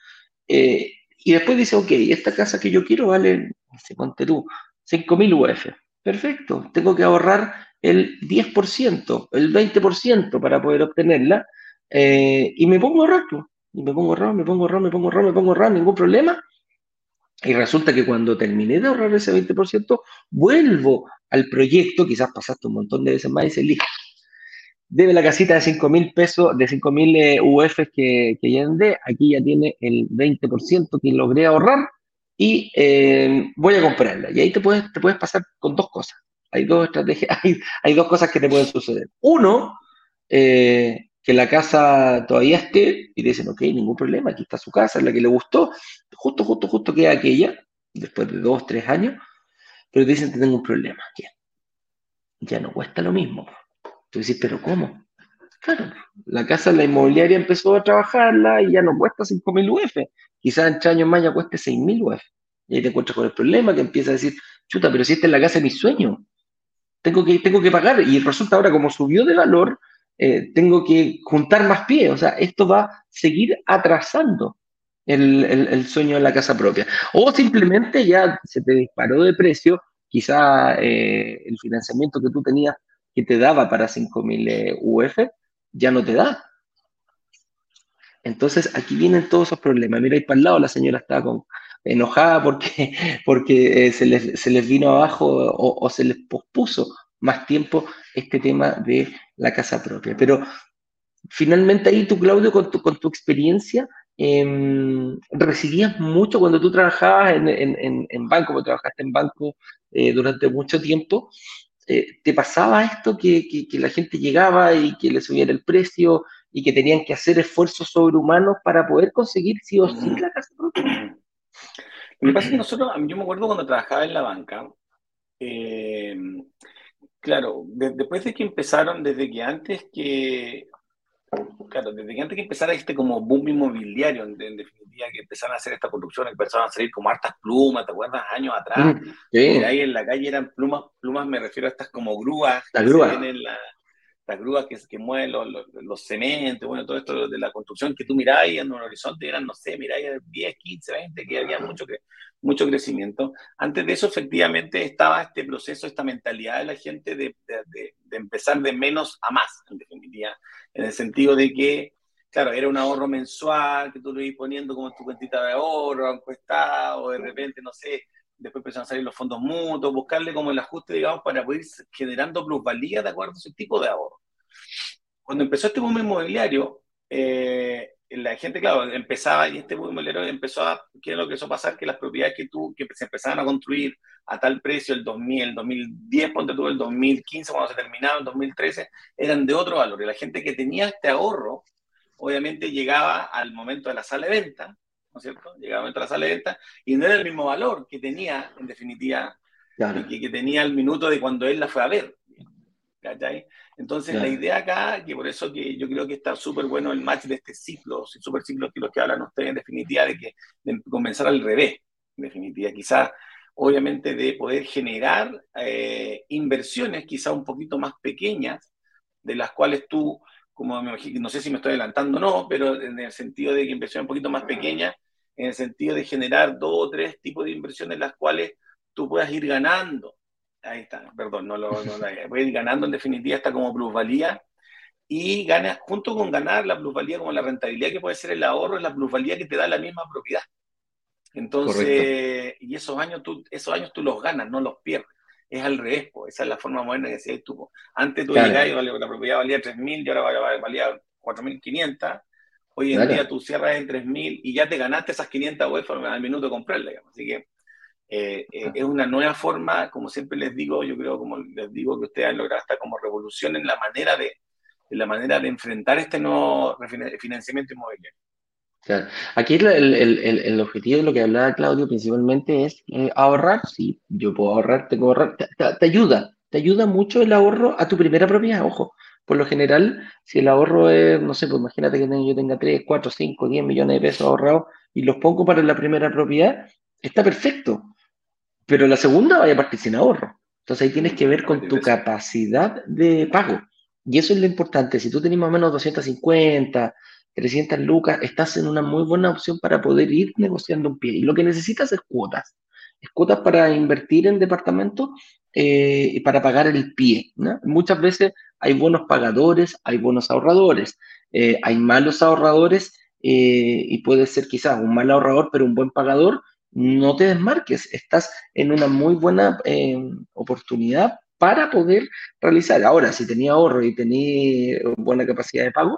eh, y después dice, ok, esta casa que yo quiero vale, se ponte tú, 5.000 UF. Perfecto, tengo que ahorrar el 10%, el 20% para poder obtenerla, y me pongo a ahorrar. Pues y me pongo ahorrar, me pongo ahorrar, me pongo ahorrar, me pongo ahorrar, ningún problema. Y resulta que cuando terminé de ahorrar ese 20%, vuelvo al proyecto, quizás pasaste un montón de veces más y dices, listo, debe la casita de 5 mil pesos, de 5 mil eh, UF que, que ya andé, aquí ya tiene el 20% que logré ahorrar y eh, voy a comprarla. Y ahí te puedes, te puedes pasar con dos cosas. Hay dos estrategias, hay, hay dos cosas que te pueden suceder. Uno, eh, que la casa todavía esté y dicen, ok, ningún problema, aquí está su casa, es la que le gustó, justo, justo, justo queda aquella, después de dos, tres años, pero dicen que tengo un problema, ya no cuesta lo mismo. Tú dices, pero ¿cómo? Claro, la casa, la inmobiliaria empezó a trabajarla y ya no cuesta 5.000 UF, quizás en tres años más ya cueste 6.000 UF. Y ahí te encuentras con el problema que empieza a decir, chuta, pero si esta es la casa de mis sueños, tengo que, tengo que pagar. Y resulta ahora, como subió de valor, eh, tengo que juntar más pies. O sea, esto va a seguir atrasando el, sueño de la casa propia. O simplemente ya se te disparó de precio, quizá eh, el financiamiento que tú tenías que te daba para 5.000 eh, UF ya no te da. Entonces aquí vienen todos esos problemas. Mira ahí para el lado, la señora está con, enojada porque, porque se, les, vino abajo o, se les pospuso más tiempo este tema de la casa propia. Pero finalmente ahí tú, Claudio, con tu, con tu experiencia, eh, recibías mucho cuando tú trabajabas en, en, en banco, porque trabajaste en banco eh, durante mucho tiempo. Eh, ¿Te pasaba esto que, que, la gente llegaba y que le subiera el precio y que tenían que hacer esfuerzos sobrehumanos para poder conseguir sí o sí la casa propia? Lo que pasa es que nosotros, yo me acuerdo cuando trabajaba en la banca, eh, Claro, después de que empezaron, desde que antes que, claro, desde que antes que empezara este como boom inmobiliario, en, definitiva, que empezaron a hacer esta construcción, empezaron a salir como hartas plumas, ¿te acuerdas? Años atrás, sí. ahí en la calle eran plumas, plumas me refiero a estas como grúas, las grúas. las grúas que, que mueven los, los, cementos, bueno, todo esto de la construcción que tú mirabas en un horizonte eran, no sé, miráis 10, 15, 20, que había mucho que mucho crecimiento. Antes de eso, efectivamente, estaba este proceso, esta mentalidad de la gente de, de, empezar de menos a más, en definitiva, en el sentido de que, claro, era un ahorro mensual que tú lo ibas poniendo como tu cuentita de ahorro, encuestado, o de repente, no sé, después empezaron a salir los fondos mutuos, buscarle como el ajuste, digamos, para poder ir generando plusvalía de acuerdo a ese tipo de ahorro. Cuando empezó este boom inmobiliario, eh, la gente, claro, empezaba, y este inmobiliario empezó a, ¿qué es lo que a pasar? Que las propiedades que tú, que se empezaban a construir a tal precio el 2000, el 2010, ponte tú, el 2015, cuando se terminaba, el 2013, eran de otro valor. Y la gente que tenía este ahorro, obviamente llegaba al momento de la sala de venta, ¿no es cierto? Llegaba al momento de la sala de venta y no era el mismo valor que tenía, en definitiva, que, que tenía el minuto de cuando él la fue a ver. ¿Cachai? Entonces, la idea acá, que por eso que yo creo que está súper bueno el match de este ciclo, súper ciclo que los que hablan ustedes en definitiva, de que de comenzar al revés, en definitiva, quizás, obviamente, de poder generar eh, inversiones quizás un poquito más pequeñas, de las cuales tú, como me imagino, no sé si me estoy adelantando o no, pero en el sentido de que inversiones un poquito más pequeñas, en el sentido de generar dos o tres tipos de inversiones, las cuales tú puedas ir ganando Ahí está, perdón, no lo, no voy a ir ganando en definitiva esta como plusvalía y gana, junto con ganar la plusvalía como la rentabilidad que puede ser el ahorro, es la plusvalía que te da la misma propiedad. Entonces, y esos años, tú, esos años tú los ganas, no los pierdes. Es al revés, esa es la forma moderna que decías tú. Antes tú llegabas y la propiedad valía 3.000 y ahora valía 4.500. Hoy en día tú cierras en 3.000 y ya te ganaste esas 500 UF al minuto de comprarla. Así que eh, eh, es una nueva forma, como siempre les digo, yo creo, como les digo, que ustedes han logrado hasta como revolución en la manera de, la manera de enfrentar este nuevo financiamiento inmobiliario. Claro. Aquí el, el, el, objetivo de lo que hablaba Claudio principalmente es eh, ahorrar. Sí, yo puedo ahorrar, tengo ahorrar. Te, te, ayuda, te ayuda mucho el ahorro a tu primera propiedad, ojo. por lo general, si el ahorro es, no sé, pues imagínate que yo tenga 3, 4, 5, 10 millones de pesos ahorrados y los pongo para la primera propiedad, está perfecto. Pero la segunda vaya a partir sin ahorro. Entonces ahí tienes que ver con tu capacidad de pago. Y eso es lo importante. Si tú tienes más o menos 250, 300 lucas, estás en una muy buena opción para poder ir negociando un pie. Y lo que necesitas es cuotas. Es cuotas para invertir en departamentos eh, y para pagar el pie. Muchas veces hay buenos pagadores, hay buenos ahorradores, eh, hay malos ahorradores eh, y puede ser quizás un mal ahorrador, pero un buen pagador. No te desmarques, estás en una muy buena oportunidad para poder realizar. Ahora, si tenía ahorro y tenía buena capacidad de pago,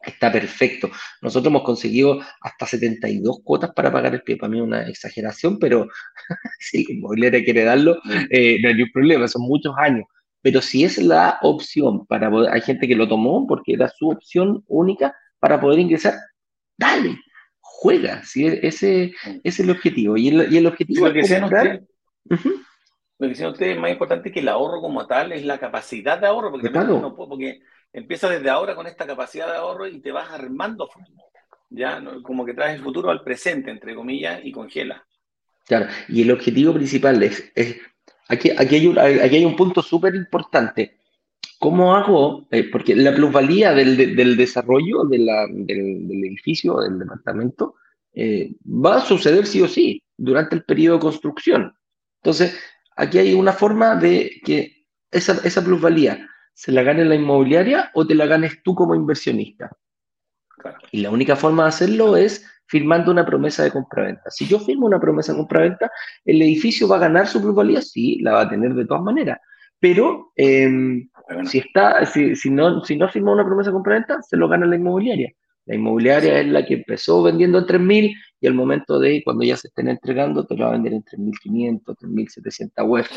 está perfecto. Nosotros hemos conseguido hasta 72 cuotas para pagar el pie. Para mí es una exageración, pero si la inmobiliaria quiere darlo, eh, no hay ningún problema, son muchos años. Pero si es la opción para poder, hay gente que lo tomó porque era su opción única para poder ingresar, dale, juega. Si ese, es el objetivo. Y el, objetivo es comprar, lo que decían ustedes, más importante que el ahorro como tal es la capacidad de ahorro, porque, no puedo, porque empieza desde ahora con esta capacidad de ahorro y te vas armando, ya como que traes el futuro al presente, entre comillas, y congela. Claro, y el objetivo principal es, aquí, aquí, hay un, aquí hay un punto súper importante. ¿Cómo hago? Eh, porque la plusvalía del, del desarrollo de la, del, del, edificio, del departamento, eh, va a suceder sí o sí durante el periodo de construcción. Entonces, aquí hay una forma de que esa, esa plusvalía se la gane la inmobiliaria o te la ganes tú como inversionista. Y la única forma de hacerlo es firmando una promesa de compraventa. Si yo firmo una promesa de compraventa, ¿el edificio va a ganar su plusvalía? Sí, la va a tener de todas maneras. Pero em, si, está, si, si, no, si no firma una promesa de compraventa, se lo gana la inmobiliaria. La inmobiliaria es la que empezó vendiendo en 3.000 y al momento de cuando ya se estén entregando, te lo va a vender en 3.500, 3.700 UF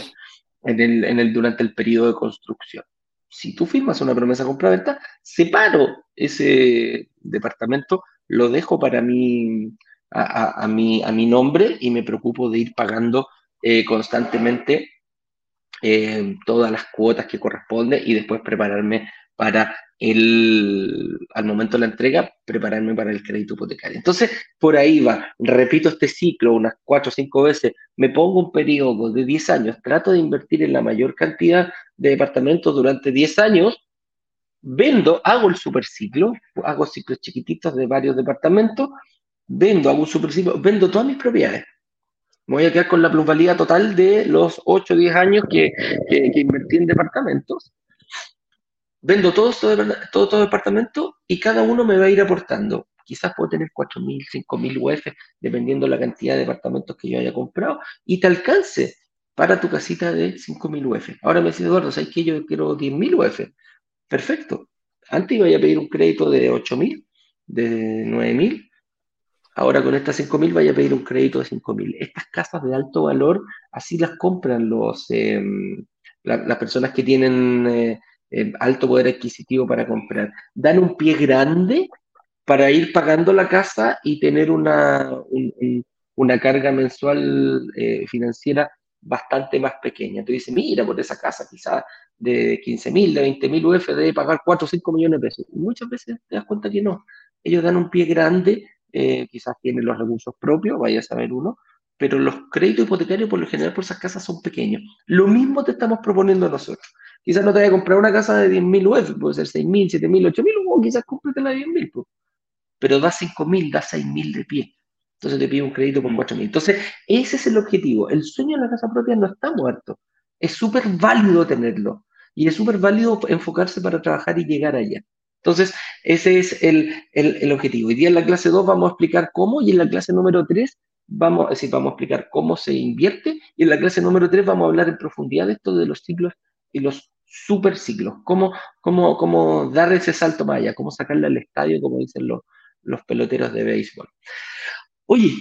en el, en el, durante el periodo de construcción. Si tú firmas una promesa de compra-venta, separo ese departamento, lo dejo para mí, a, a, mi, a mi nombre y me preocupo de ir pagando eh, constantemente eh, todas las cuotas que corresponde y después prepararme para el, al momento de la entrega, prepararme para el crédito hipotecario. Entonces, por ahí va, repito este ciclo unas cuatro o cinco veces, me pongo un periodo de 10 años, trato de invertir en la mayor cantidad de departamentos durante 10 años, vendo, hago el superciclo, hago ciclos chiquititos de varios departamentos, vendo, hago un superciclo, vendo todas mis propiedades. Me voy a quedar con la plusvalía total de los 8 o 10 años que, que, que invertí en departamentos vendo estos todo, todo departamentos y cada uno me va a ir aportando. Quizás puedo tener 4.000, 5.000 UF, dependiendo la cantidad de departamentos que yo haya comprado, y te alcance para tu casita de 5.000 UF. Ahora me dice Eduardo, ¿sabes que Yo quiero 10.000 UF. Perfecto. Antes iba a pedir un crédito de 8.000, de 9.000. Ahora con estas 5.000 vaya a pedir un crédito de 5.000. Estas casas de alto valor, así las compran los, em, las personas que tienen eh, eh, alto poder adquisitivo para comprar. Dan un pie grande para ir pagando la casa y tener una, una carga mensual eh, financiera bastante más pequeña. Tú dices, mira, por esa casa quizás de 15 mil, de 20 mil UF debe pagar 4 o 5 millones de pesos. Muchas veces te das cuenta que no. Ellos dan un pie grande, eh, quizás tienen los recursos propios, vaya a saber uno, pero los créditos hipotecarios por lo general por esas casas son pequeños. Lo mismo te estamos proponiendo nosotros. Quizás no te vaya a comprar una casa de 10.000 UF, puede ser 6.000, 7.000, 8.000, o quizás cómpratela de 10.000, pues. pero da 5.000, da 6.000 de pie. Entonces te pide un crédito por 4.000. Entonces, ese es el objetivo. El sueño de la casa propia no está muerto. Es súper válido tenerlo. Y es súper válido enfocarse para trabajar y llegar allá. Entonces, ese es el, el, objetivo. Hoy día en la clase 2 vamos a explicar cómo y en la clase número 3 vamos, es decir, vamos a explicar cómo se invierte y en la clase número 3 vamos a hablar en profundidad de esto de los ciclos y los super ciclos, cómo, cómo, cómo dar ese salto más allá, cómo sacarle al estadio, como dicen los, los peloteros de béisbol. Oye,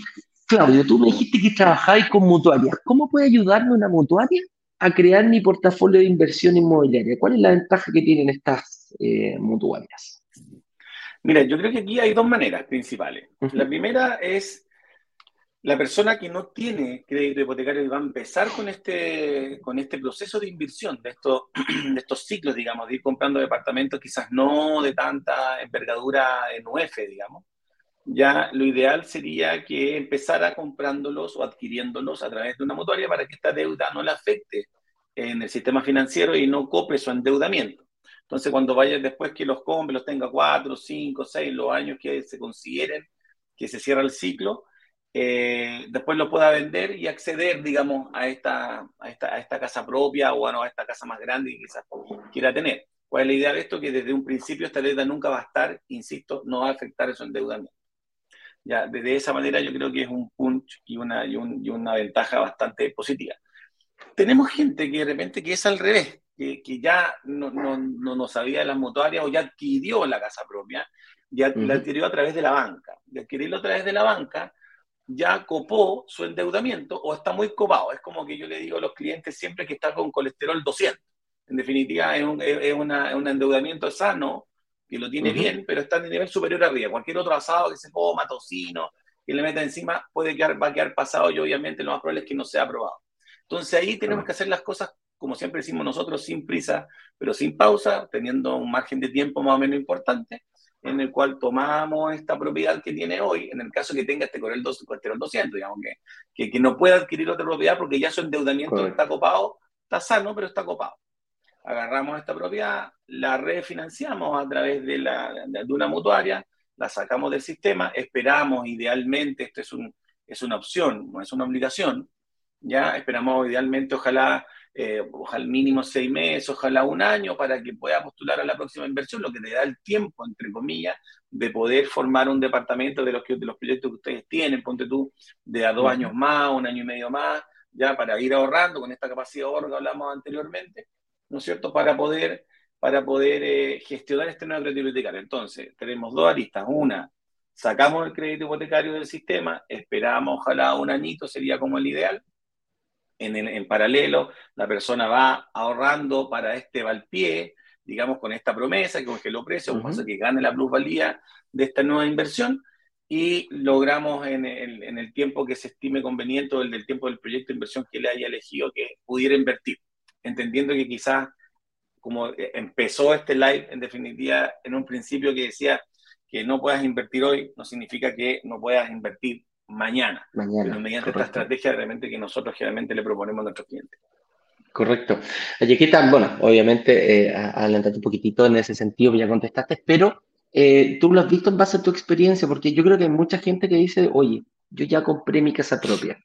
Claudio, tú me dijiste que trabajáis con mutuarias. ¿Cómo puede ayudarme una mutuaria a crear mi portafolio de inversión inmobiliaria? ¿Cuál es la ventaja que tienen estas eh, mutuarias? Mira, yo creo que aquí hay dos maneras principales. La primera es la persona que no tiene crédito hipotecario y va a empezar con este, con este proceso de inversión, de estos, de estos ciclos, digamos, de ir comprando departamentos quizás no de tanta envergadura en UF, digamos, ya lo ideal sería que empezara comprándolos o adquiriéndolos a través de una mutuaria para que esta deuda no le afecte en el sistema financiero y no cope su endeudamiento. Entonces, cuando vaya después que los compre, los tenga cuatro, cinco, seis, los años que se consideren que se cierra el ciclo, eh, después lo pueda vender y acceder, digamos, a esta, a esta, a esta casa propia o bueno, a esta casa más grande que quizás quiera tener. ¿Cuál es la idea de esto? Que desde un principio esta deuda nunca va a estar, insisto, no va a afectar su endeudamiento. Ya, de esa manera yo creo que es un punch y una, y, una ventaja bastante positiva. Tenemos gente que de repente que es al revés, que, que ya no, no, no, sabía de las mutuarias o ya adquirió la casa propia, ya la adquirió a través de la banca. De adquirirlo a través de la banca, ya copó su endeudamiento o está muy copado. Es como que yo le digo a los clientes siempre que está con colesterol 200. En definitiva, es un, es una, es un endeudamiento sano que lo tiene bien, pero está en nivel superior arriba. Cualquier otro asado que se coma, tocino, que le meta encima, puede quedar, va a quedar pasado y obviamente lo más probable es que no sea aprobado. Entonces ahí tenemos que hacer las cosas, como siempre decimos nosotros, sin prisa, pero sin pausa, teniendo un margen de tiempo más o menos importante, en el cual tomamos esta propiedad que tiene hoy, en el caso que tenga este Corel 200, digamos, que, que, no pueda adquirir otra propiedad porque ya su endeudamiento está copado, está sano, pero está copado. Agarramos esta propiedad, la refinanciamos a través de, la, de una mutuaria, la sacamos del sistema, esperamos idealmente, esto es, un, es una opción, no es una obligación, ya esperamos idealmente, ojalá, eh, ojalá mínimo seis meses, ojalá un año para que pueda postular a la próxima inversión, lo que te da el tiempo, entre comillas, de poder formar un departamento de los, de los proyectos que ustedes tienen, ponte tú, de a dos años más, un año y medio más, ya para ir ahorrando con esta capacidad de ahorro que hablamos anteriormente, ¿no es cierto?, para poder, para poder eh, gestionar este nuevo crédito hipotecario. Entonces, tenemos dos aristas. Una, sacamos el crédito hipotecario del sistema, esperamos, ojalá un añito sería como el ideal. En, en paralelo, la persona va ahorrando para este valpie, digamos, con esta promesa que congeló precios, uh que gane la plusvalía de esta nueva inversión y logramos en el, en el tiempo que se estime conveniente o el del tiempo del proyecto de inversión que le haya elegido que pudiera invertir entendiendo que quizás como empezó este live, en definitiva, en un principio que decía que no puedas invertir hoy, no significa que no puedas invertir mañana, mañana mediante esta estrategia realmente que nosotros generalmente le proponemos a nuestros clientes. Correcto. Oye, ¿qué tal? Bueno, obviamente, eh, adelantaste un poquitito en ese sentido, ya contestaste, pero eh, tú lo has visto en base a tu experiencia, porque yo creo que hay mucha gente que dice, oye, yo ya compré mi casa propia,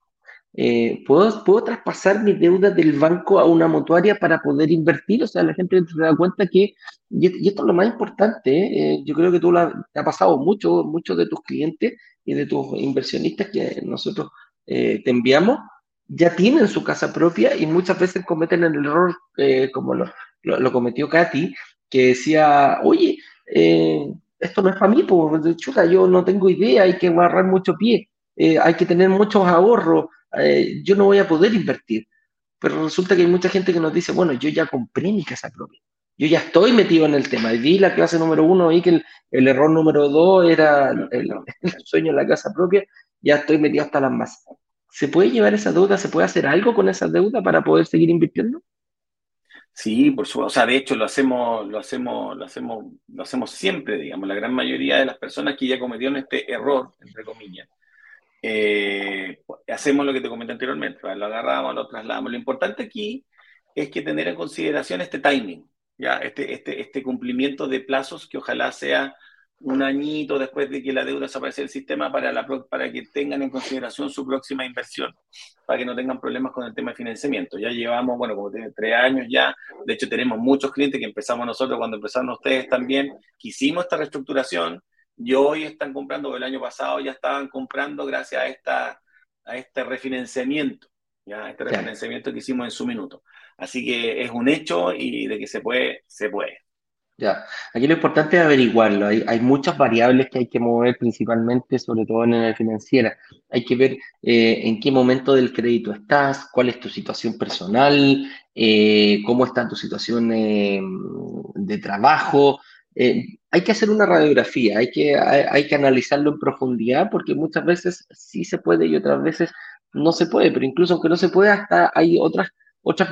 eh, ¿puedo, ¿puedo traspasar mi deuda del banco a una mutuaria para poder invertir? O sea, la gente se da cuenta que, y esto es lo más importante, ¿eh? Eh, yo creo que tú lo te ha pasado mucho, muchos de tus clientes y de tus inversionistas que nosotros te enviamos, ya tienen su casa propia y muchas veces cometen el error como lo, lo, cometió Katy, que decía, oye, esto no es para mí, pues chuta, yo no tengo idea, hay que agarrar mucho pie, hay que tener muchos ahorros, eh, yo no voy a poder invertir. Pero resulta que hay mucha gente que nos dice, bueno, yo ya compré mi casa propia. Yo ya estoy metido en el tema. Y vi la clase número uno y que el, error número dos era el, sueño de la casa propia. Ya estoy metido hasta las más. ¿Se puede llevar esa deuda? ¿Se puede hacer algo con esa deuda para poder seguir invirtiendo? Sí, por supuesto. O sea, de hecho lo hacemos, lo hacemos, lo hacemos, lo hacemos siempre, digamos. La gran mayoría de las personas que ya cometieron este error, entre comillas, eh, hacemos lo que te comenté anteriormente, lo agarramos, lo trasladamos. Lo importante aquí es que tener en consideración este timing, ¿ya? Este, este, este cumplimiento de plazos que ojalá sea un añito después de que la deuda desaparece del sistema para, la, para que tengan en consideración su próxima inversión, para que no tengan problemas con el tema de financiamiento. Ya llevamos, bueno, como tiene tres años ya, de hecho tenemos muchos clientes que empezamos nosotros cuando empezaron ustedes también, que hicimos esta reestructuración, y hoy están comprando, el año pasado ya estaban comprando gracias a, esta, a este refinanciamiento, ¿ya? este refinanciamiento que hicimos en su minuto. Así que es un hecho y de que se puede, se puede. Ya, aquí lo importante es averiguarlo. Hay, hay, muchas variables que hay que mover principalmente, sobre todo en la financiera. Hay que ver eh, en qué momento del crédito estás, cuál es tu situación personal, eh, cómo está tu situación eh, de trabajo, hay que hacer una radiografía, hay que, hay, que analizarlo en profundidad, porque muchas veces sí se puede y otras veces no se puede, pero incluso aunque no se pueda, hasta hay otras, otras,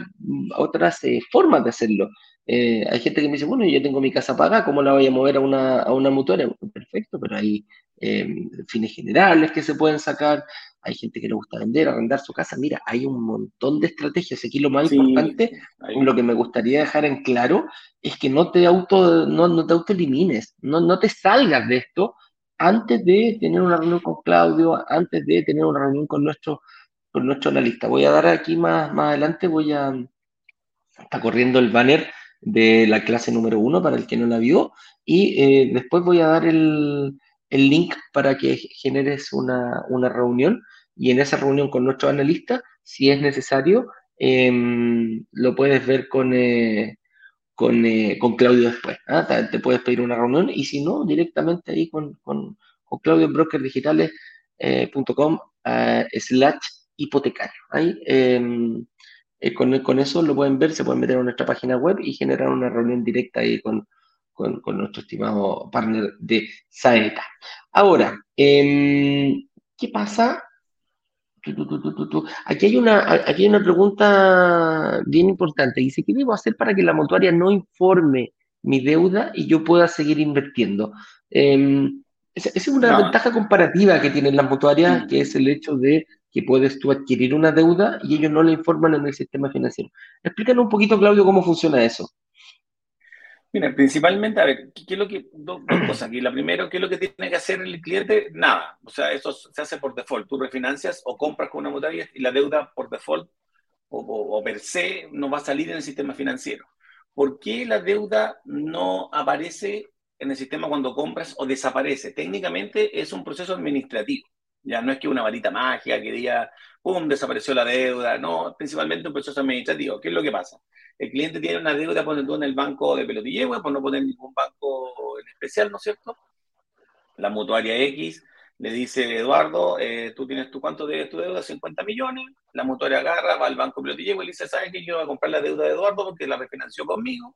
otras eh, formas de hacerlo. Eh, hay gente que me dice, bueno, yo tengo mi casa pagada, ¿cómo la voy a mover a una, a una mutuaria? Perfecto, pero hay fines generales que se pueden sacar, hay gente que le gusta vender, arrendar su casa. Mira, hay un montón de estrategias. Aquí lo más importante, lo que me gustaría dejar en claro, es que no te auto, no, no te autoelimines, no, no te salgas de esto antes de tener una reunión con Claudio, antes de tener una reunión con nuestro, nuestro analista. Voy a dar aquí más, más adelante, voy a, está corriendo el banner de la clase número uno para el que no la vio y eh, después voy a dar el, el link para que generes una, una, reunión y en esa reunión con nuestro analista, si es necesario, em, lo puedes ver con, eh, con, eh, con, Claudio después. ¿ah? Te puedes pedir una reunión y si no, directamente ahí con, con, con Claudio en brokerdigitales.com eh, slash hipotecario. Ahí em, con, con, eso lo pueden ver, se pueden meter en nuestra página web y generar una reunión directa ahí con, con, nuestro estimado partner de Saeta. Ahora, em, ¿qué pasa? Aquí hay, una, aquí hay una pregunta bien importante. Dice, ¿qué debo hacer para que la mutuaria no informe mi deuda y yo pueda seguir invirtiendo? Em, esa, es una ventaja comparativa que tienen las mutuarias, que es el hecho de que puedes tú adquirir una deuda y ellos no la informan en el sistema financiero. Explícanos un poquito, Claudio, cómo funciona eso. Mira, principalmente, a ver, ¿qué, es lo que, dos, cosas aquí. La primera, ¿qué es lo que tiene que hacer el cliente? Nada. O sea, eso se hace por default. Tú refinancias o compras con una mutuaria y la deuda por default o, o, per se no va a salir en el sistema financiero. ¿Por qué la deuda no aparece en el sistema cuando compras o desaparece? Técnicamente es un proceso administrativo. Ya no es que una varita mágica que diga, ¡pum!, desapareció la deuda. No, principalmente un proceso administrativo. ¿Qué es lo que pasa? El cliente tiene una deuda, pone tú en el banco de Pelotillehue, por no poner ningún banco en especial, ¿no es cierto? La mutuaria X le dice, Eduardo, eh, tú tienes tu cuánto de tu deuda, 50 millones. La mutuaria agarra, va al banco Pelotillehue y le dice, ¿sabes qué? Yo voy a comprar la deuda de Eduardo porque la refinanció conmigo.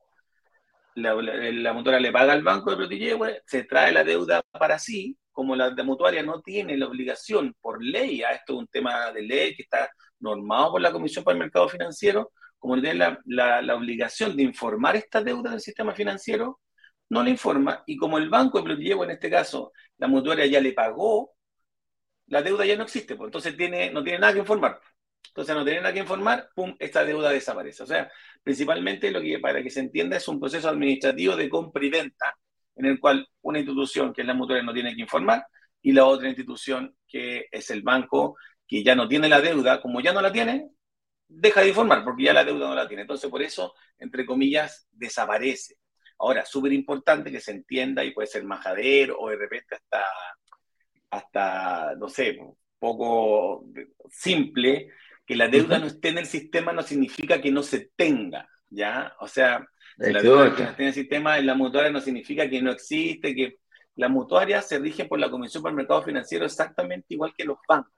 La, la, mutuaria le paga al banco de Pelotillehue, se trae la deuda para sí, como la mutuaria no tiene la obligación por ley, a esto es un tema de ley que está normado por la Comisión para el Mercado Financiero, como tiene la, la, obligación de informar esta deuda del sistema financiero, no le informa, y como el banco de Plotillevo, en este caso, la mutuaria ya le pagó, la deuda ya no existe, pues entonces tiene, no tiene nada que informar. Entonces no tiene nada que informar, pum, esta deuda desaparece. O sea, principalmente lo que para que se entienda es un proceso administrativo de compra y venta en el cual una institución, que es la mutuaria, no tiene que informar, y la otra institución, que es el banco, que ya no tiene la deuda, como ya no la tiene, deja de informar, porque ya la deuda no la tiene. Entonces, por eso, entre comillas, desaparece. Ahora, súper importante que se entienda, y puede ser majadero, o de repente hasta, hasta, no sé, poco simple, que la deuda no esté en el sistema no significa que no se tenga, ¿ya? O sea, la deuda el sistema en la mutuaria no significa que no existe, que la mutuaria se rige por la Comisión para el Mercado Financiero exactamente igual que los bancos.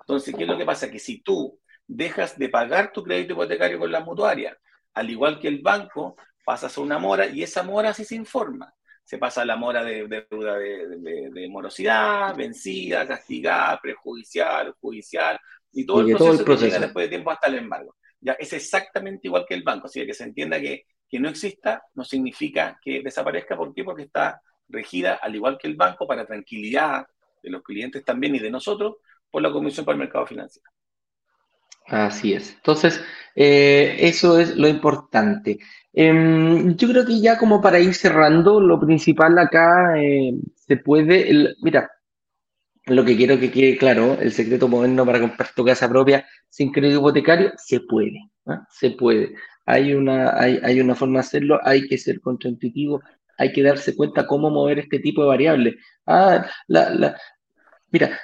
Entonces, ¿qué es lo que pasa? Que si tú dejas de pagar tu crédito hipotecario con la mutuaria, al igual que el banco, pasas a una mora y esa mora sí se informa. Se pasa a la mora de deuda de, morosidad, vencida, castigada, prejudicial, judicial, y todo, el, proceso que llega después de tiempo hasta el embargo. Ya es exactamente igual que el banco, así que se entienda que que no exista no significa que desaparezca. ¿Por qué? Porque está regida, al igual que el banco, para tranquilidad de los clientes también y de nosotros, por la Comisión para el Mercado Financiero. Así es. Entonces, eh, eso es lo importante. Em, yo creo que ya como para ir cerrando, lo principal acá eh, se puede, mira, lo que quiero que quede claro, el secreto moderno para comprar tu casa propia sin crédito hipotecario, se puede, ¿ah? se puede hay una, hay, una forma de hacerlo, hay que ser contraintuitivo, hay que darse cuenta cómo mover este tipo de variables. Ah, la, mira,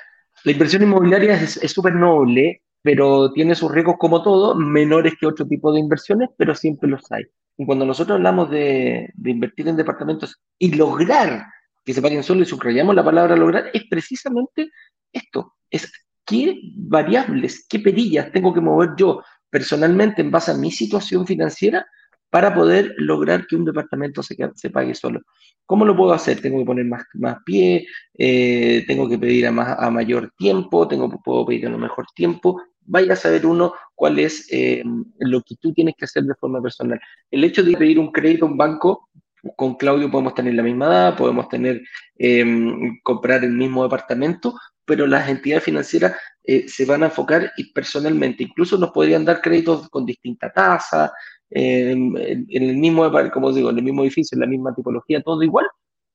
la inversión inmobiliaria es súper noble, pero tiene sus riesgos como todo, menores que otro tipo de inversiones, pero siempre los hay. Y cuando nosotros hablamos de, de invertir en departamentos y lograr que se paguen solo y subrayamos la palabra lograr, es precisamente esto, es qué variables, qué perillas tengo que mover yo personalmente en base a mi situación financiera para poder lograr que un departamento se, se pague solo. ¿Cómo lo puedo hacer? Tengo que poner más, más pie, eh, tengo que pedir a, más, a mayor tiempo, tengo, puedo pedir a un mejor tiempo. Vaya a saber uno cuál es eh, lo que tú tienes que hacer de forma personal. El hecho de pedir un crédito a un banco, con Claudio podemos tener la misma edad, podemos tener, em, comprar el mismo departamento, pero las entidades financieras eh, se van a enfocar personalmente. Incluso nos podrían dar créditos con distinta tasa, en, el mismo, como digo, en el mismo edificio, en la misma tipología, todo igual,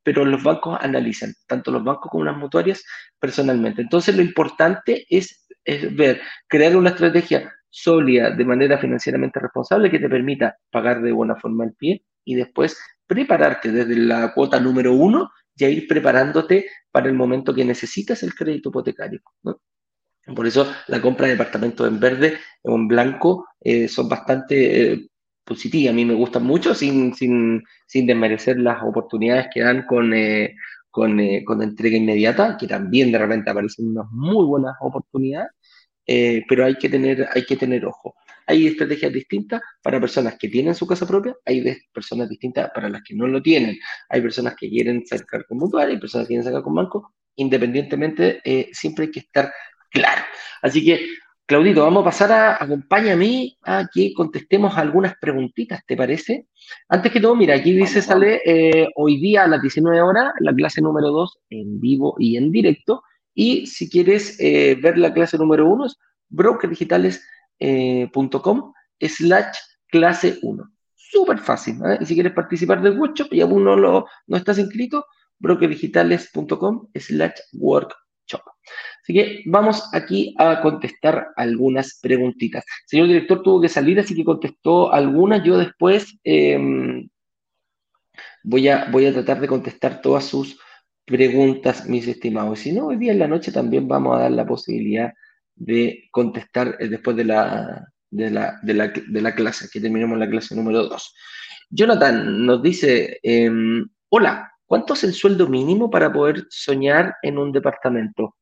pero los bancos analizan, tanto los bancos como las mutuarias, personalmente. Entonces, lo importante es, ver, crear una estrategia sólida de manera financieramente responsable que te permita pagar de buena forma el pie y después prepararte desde la cuota número uno y ir preparándote para el momento que necesitas el crédito hipotecario. Por eso la compra de departamentos en verde o en blanco eh, son bastante eh, positiva, a mí me gustan mucho sin, sin, sin desmerecer las oportunidades que dan con, eh, con, eh, con, entrega inmediata, que también de repente aparecen unas muy buenas oportunidades, eh, pero hay que, tener, hay que tener ojo. Hay estrategias distintas para personas que tienen su casa propia, hay personas distintas para las que no lo tienen, hay personas que quieren sacar con mutual, hay personas que quieren sacar con banco, independientemente, siempre hay que estar claro. Así que Claudito, vamos a pasar a, acompáñame a que contestemos algunas preguntitas, ¿te parece? Antes que todo, mira, aquí dice, sale eh, hoy día a las 19 horas la clase número 2 en vivo y en directo. Y si quieres eh, ver la clase número 1 es brokerdigitales.com eh, slash clase 1. Súper fácil. Y si quieres participar del workshop y aún no, lo, no estás inscrito, brokerdigitales.com slash workshop. Así que vamos aquí a contestar algunas preguntitas. El señor director tuvo que salir, así que contestó algunas. Yo después em, voy, a, voy a tratar de contestar todas sus preguntas, mis estimados. Si no, hoy día en la noche también vamos a dar la posibilidad contestar eh, después de la, de la, de la, de la clase, que terminemos la clase número 2. Jonathan nos dice, em, hola, ¿cuánto es el sueldo mínimo para poder soñar en un departamento?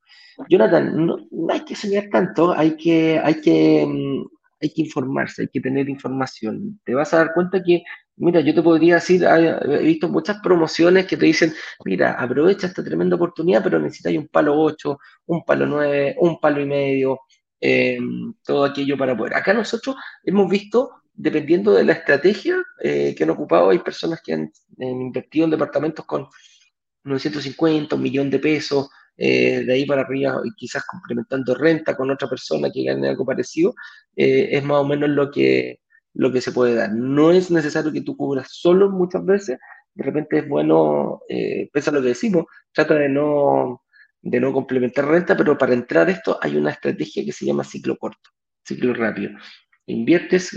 Jonathan, no, hay que soñar tanto, hay que, hay, que, mm, hay que informarse, hay que tener información. Te vas a dar cuenta que, mira, yo te podría decir, he visto muchas promociones que te dicen, mira, aprovecha esta tremenda oportunidad, pero necesitas un palo 8, un palo 9, un palo y medio, em, todo aquello para poder. Acá nosotros hemos visto, dependiendo de la estrategia eh, que han ocupado, hay personas que han, invertido en departamentos con 950, un millón de pesos, eh, de ahí para arriba, quizás complementando renta con otra persona que gane algo parecido, eh, es más o menos lo que, lo que se puede dar. No es necesario que tú cubras solo muchas veces, de repente es bueno, eh, pese a lo que decimos, trata de no, de no complementar renta, pero para entrar a esto hay una estrategia que se llama ciclo corto, ciclo rápido. Inviertes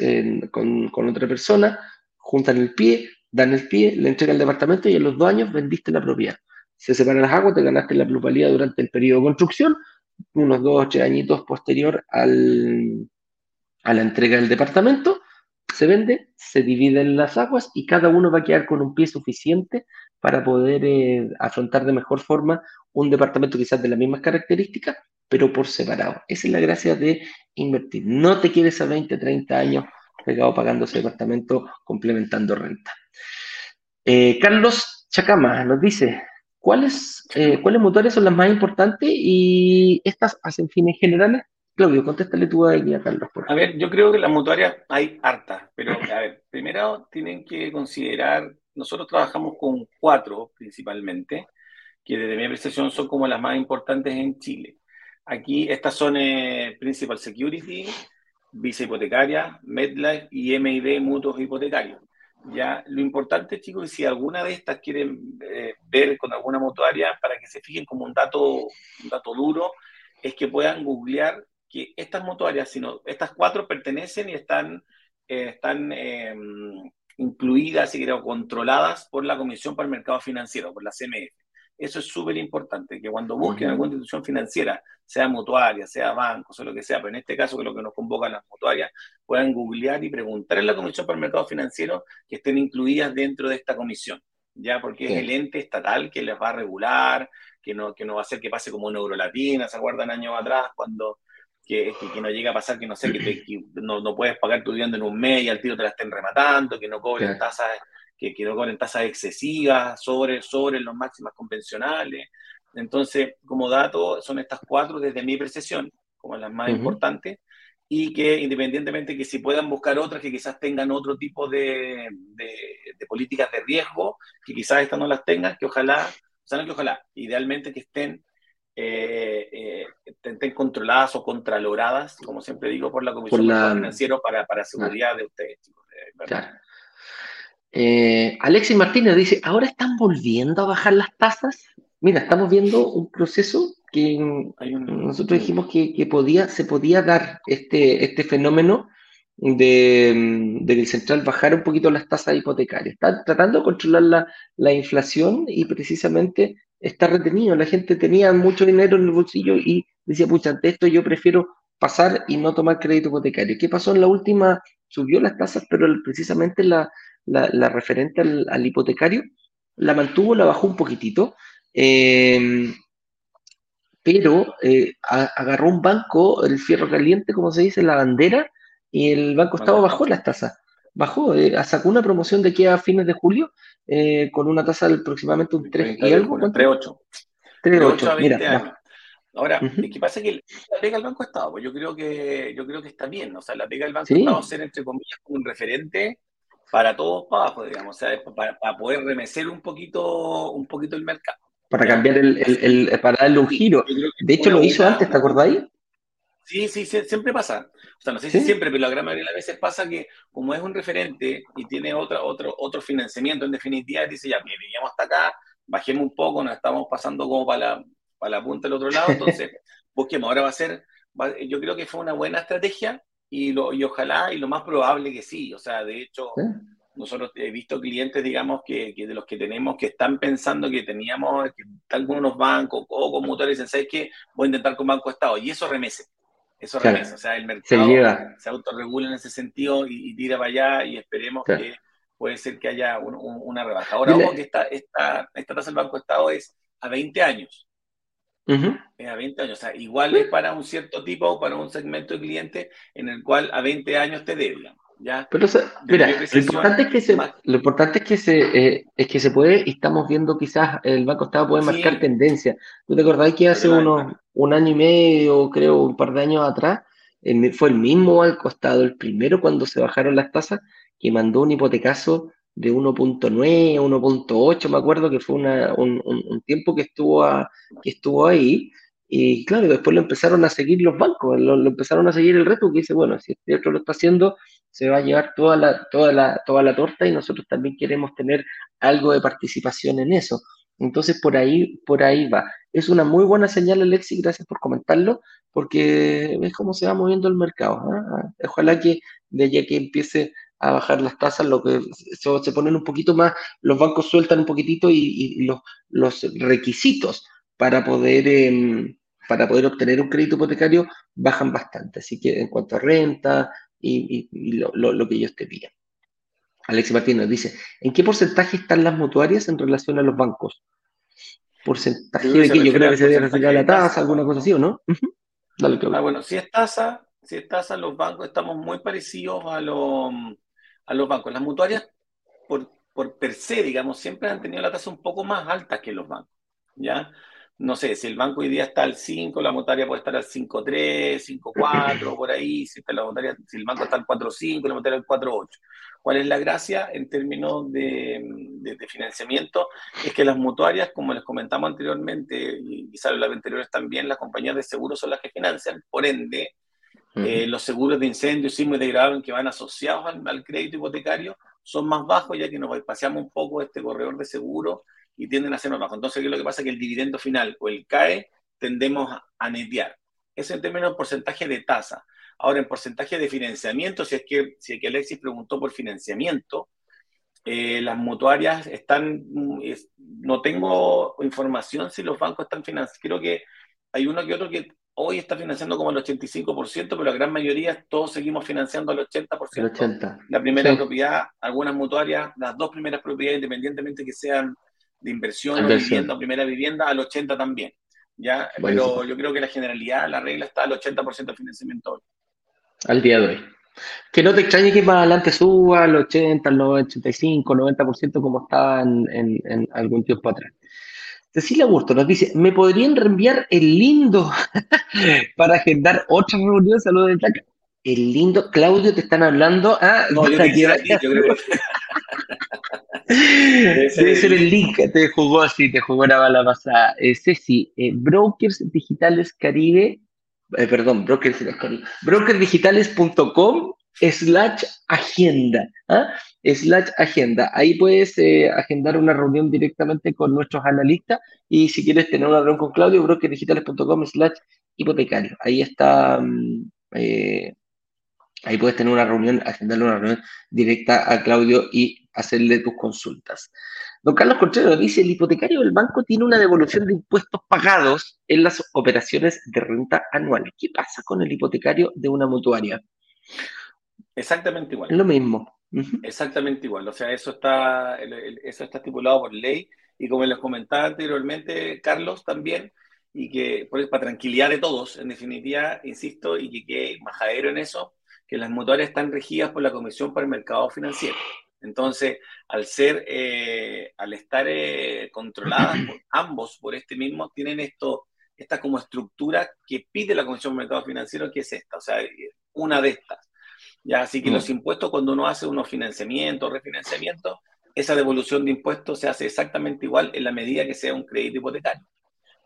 con, con otra persona, juntan el pie, dan el pie, le entregan el departamento y en los dos años vendiste la propiedad se separan las aguas, te ganaste la plusvalía durante el periodo de construcción, unos dos o tres añitos posterior al, a la entrega del departamento, se vende, se dividen las aguas y cada uno va a quedar con un pie suficiente para poder eh, afrontar de mejor forma un departamento quizás de las mismas características, pero por separado. Esa es la gracia de invertir. No te quedes a 20, 30 años pegado pagando ese departamento complementando renta. Eh, Carlos Chacama nos dice, ¿Cuáles, eh, ¿Cuáles motores son las más importantes y estas hacen fines generales? Claudio, contéstale tú a Carlos. A ver, yo creo que las mutuarias hay hartas, pero a ver, primero tienen que considerar, nosotros trabajamos con cuatro principalmente, que desde mi apreciación son como las más importantes en Chile. Aquí estas son eh, Principal Security, Visa Hipotecaria, MedLife y MID Mutuos Hipotecarios. Ya, lo importante, chicos, es si alguna de estas quieren eh, ver con alguna mutuaria para que se fijen como un dato, un dato duro, es que puedan googlear que estas mutuarias, sino estas cuatro pertenecen y están, eh, están em, incluidas y creo controladas por la Comisión para el Mercado Financiero, por la CMF. Eso es súper importante, que cuando busquen alguna institución financiera, sea mutuaria, sea banco, sea lo que sea, pero en este caso que lo que nos convocan las mutuarias, puedan googlear y preguntar en la Comisión para el Mercado Financiero que estén incluidas dentro de esta comisión, ya porque es el ente estatal que les va a regular, que no, que no va a hacer que pase como Neurolatina, ¿se acuerdan años atrás cuando que, que, no llega a pasar que no sé, que, no, no, puedes pagar tu vivienda en un mes y al tiro te la estén rematando, que no cobren tasas, que, que, no cobren tasas excesivas sobre, sobre los máximas convencionales. Entonces, como dato, son estas cuatro desde mi percepción, como las más importantes, y que independientemente que si puedan buscar otras que quizás tengan otro tipo de, de, políticas de riesgo, que quizás estas no las tengan, que ojalá, o sea, no que ojalá, idealmente que estén eh, eh, estén controladas o contraloradas, como siempre digo, por la Comisión por Financiera para, para seguridad de ustedes. Eh, Alexis Martínez dice, ¿ahora están volviendo a bajar las tasas? Mira, estamos viendo un proceso que nosotros dijimos que, podía, se podía dar este, este fenómeno de, de, que el central bajara un poquito las tasas hipotecarias. Está tratando de controlar la, la inflación y precisamente está retenido. La gente tenía mucho dinero en el bolsillo y decía, pucha, ante esto yo prefiero pasar y no tomar crédito hipotecario. ¿Qué pasó en la última? Subió las tasas, pero precisamente la, la, referente al, hipotecario la mantuvo, la bajó un poquitito, em, pero eh, agarró un banco, el fierro caliente, como se dice, la bandera, y el Banco Estado bajó las tasas. Bajó, eh, sacó una promoción de aquí a fines de julio eh, con una tasa de aproximadamente un 3 y algo. 3,8. 3,8, mira. Ahora, ¿qué pasa? Que la pega del Banco Estado, pues yo creo que yo creo que está bien, o sea, la pega del Banco Estado ser entre comillas un referente para todos para abajo, digamos, o sea, para, poder remecer un poquito, un poquito el mercado. Para cambiar el, el, para darle un giro. De hecho, lo hizo antes, ¿te acordáis? Sí, sí, siempre pasa. O sea, no sé si siempre, pero la gran mayoría de las veces pasa que como es un referente y tiene otra, otro, otro financiamiento, en definitiva, dice, ya, mire, llegamos hasta acá, bajemos un poco, nos estamos pasando como para la, para la punta del otro lado, entonces busquemos. Ahora va a ser, yo creo que fue una buena estrategia y, lo, y ojalá, y lo más probable que sí. O sea, de hecho, nosotros he visto clientes, digamos, que, que, de los que tenemos que están pensando que teníamos, que algunos bancos o con motores, dicen, ¿sabes qué? Voy a intentar con Banco Estado. Y eso remese. Eso o sea, el mercado se, autorregula en ese sentido y, tira para allá y esperemos que puede ser que haya una rebaja. Ahora, ojo que esta, esta, esta tasa del Banco Estado es a 20 años. Es a 20 años, o sea, igual es para un cierto tipo o para un segmento de cliente en el cual a 20 años te pero, mira, lo importante es que se, lo importante es que se, eh, es que se puede, y estamos viendo quizás el Banco Estado puede marcar tendencia. ¿Tú te acordás que hace unos, un año y medio, creo, un par de años atrás, fue el mismo Banco Estado, el primero cuando se bajaron las tasas, que mandó un hipotecazo de 1.9, 1.8, me acuerdo que fue una, un, un, tiempo que estuvo, que estuvo ahí, y claro, después lo empezaron a seguir los bancos, lo, empezaron a seguir el resto, que dice, bueno, si este otro lo está haciendo, se va a llevar toda la, toda la, toda la torta y nosotros también queremos tener algo de participación en eso. Entonces, por ahí, por ahí va. Es una muy buena señal, Alexi, gracias por comentarlo, porque ves cómo se va moviendo el mercado. ¿ah? Ojalá que de allá que empiece a bajar las tasas, lo que se, se ponen un poquito más, los bancos sueltan un poquitito y, los, los, requisitos para poder... Em, para poder obtener un crédito hipotecario bajan bastante. Así que en cuanto a renta y, lo, que ellos te piden. Alexis Martínez dice, ¿en qué porcentaje están las mutuarias en relación a los bancos? ¿Porcentaje de qué? Yo creo que se debe a la tasa, alguna cosa así, ¿o no? Dale, ah, bueno, si es tasa, si es tasa, los bancos estamos muy parecidos a, los, a los bancos. Las mutuarias, por, por per se, digamos, siempre han tenido la tasa un poco más alta que los bancos, ¿ya? No sé, si el banco hoy día está al 5, la motaria puede estar al 5.3, 5.4, por ahí, si, está la si el banco está al 4.5, la motaria al 4.8. ¿Cuál es la gracia en términos de, financiamiento? Es que las mutuarias, como les comentamos anteriormente, y quizás las anteriores también, las compañías de seguros son las que financian, por ende, eh, los seguros de incendio, sismo y de que van asociados al, al, crédito hipotecario son más bajos, ya que nos paseamos un poco este corredor de seguro y tienden a ser más bajos. Entonces, ¿qué es lo que pasa? Que el dividendo final o el CAE tendemos a netear. Eso en términos de porcentaje de tasa. Ahora, en porcentaje de financiamiento, si es que, si es que Alexis preguntó por financiamiento, eh, las mutuarias están, mm, no tengo información si los bancos están financiando, creo que hay uno que otro que hoy está financiando como el 85%, pero la gran mayoría todos seguimos financiando al 80%. 80. La primera propiedad, algunas mutuarias, las dos primeras propiedades, independientemente que sean de inversión, o vivienda, primera vivienda, al 80 también. ¿ya? Pero yo creo que la generalidad, la regla está al 80% de financiamiento hoy. Al día de hoy. Que no te extrañe que más adelante suba al 80, al 85, 90% como estaba en, algún tiempo atrás. Cecilia Burto nos dice, ¿me podrían reenviar el lindo para agendar otra reunión? Saludos de Taca. El lindo, Claudio, te están hablando. Ah, no, yo, te yo creo Debe ser el link, te jugó así, te jugó la bala pasada. Eh, Ceci, eh, Brokers Digitales Caribe, eh, perdón, Brokers Caribe, brokersdigitales.com slash agenda, ¿ah? slash agenda. Ahí puedes eh, agendar una reunión directamente con nuestros analistas y si quieres tener una reunión con Claudio, brokersdigitales.com slash hipotecario. Ahí está, mm, ahí puedes tener una reunión, agendarle una reunión directa a Claudio y hacerle tus consultas. Don Carlos Contreras dice, el hipotecario del banco tiene una devolución de impuestos pagados en las operaciones de renta anuales. ¿Qué pasa con el hipotecario de una mutuaria? Exactamente igual. Lo mismo. Exactamente igual. O sea, eso está, eso está estipulado por ley y como les comentaba anteriormente, Carlos, también, y que para tranquilidad de todos, en definitiva, insisto, y que quede majadero en eso, que las mutuarias están regidas por la Comisión para el Mercado Financiero. Entonces, al ser, eh, al estar eh, controladas por ambos por este mismo, tienen esto, esta como estructura que pide la Comisión de Mercado Financiero, que es esta, o sea, una de estas. Ya, así que los mm. impuestos, cuando uno hace unos financiamientos, refinanciamientos, esa devolución de impuestos se hace exactamente igual en la medida que sea un crédito hipotecario.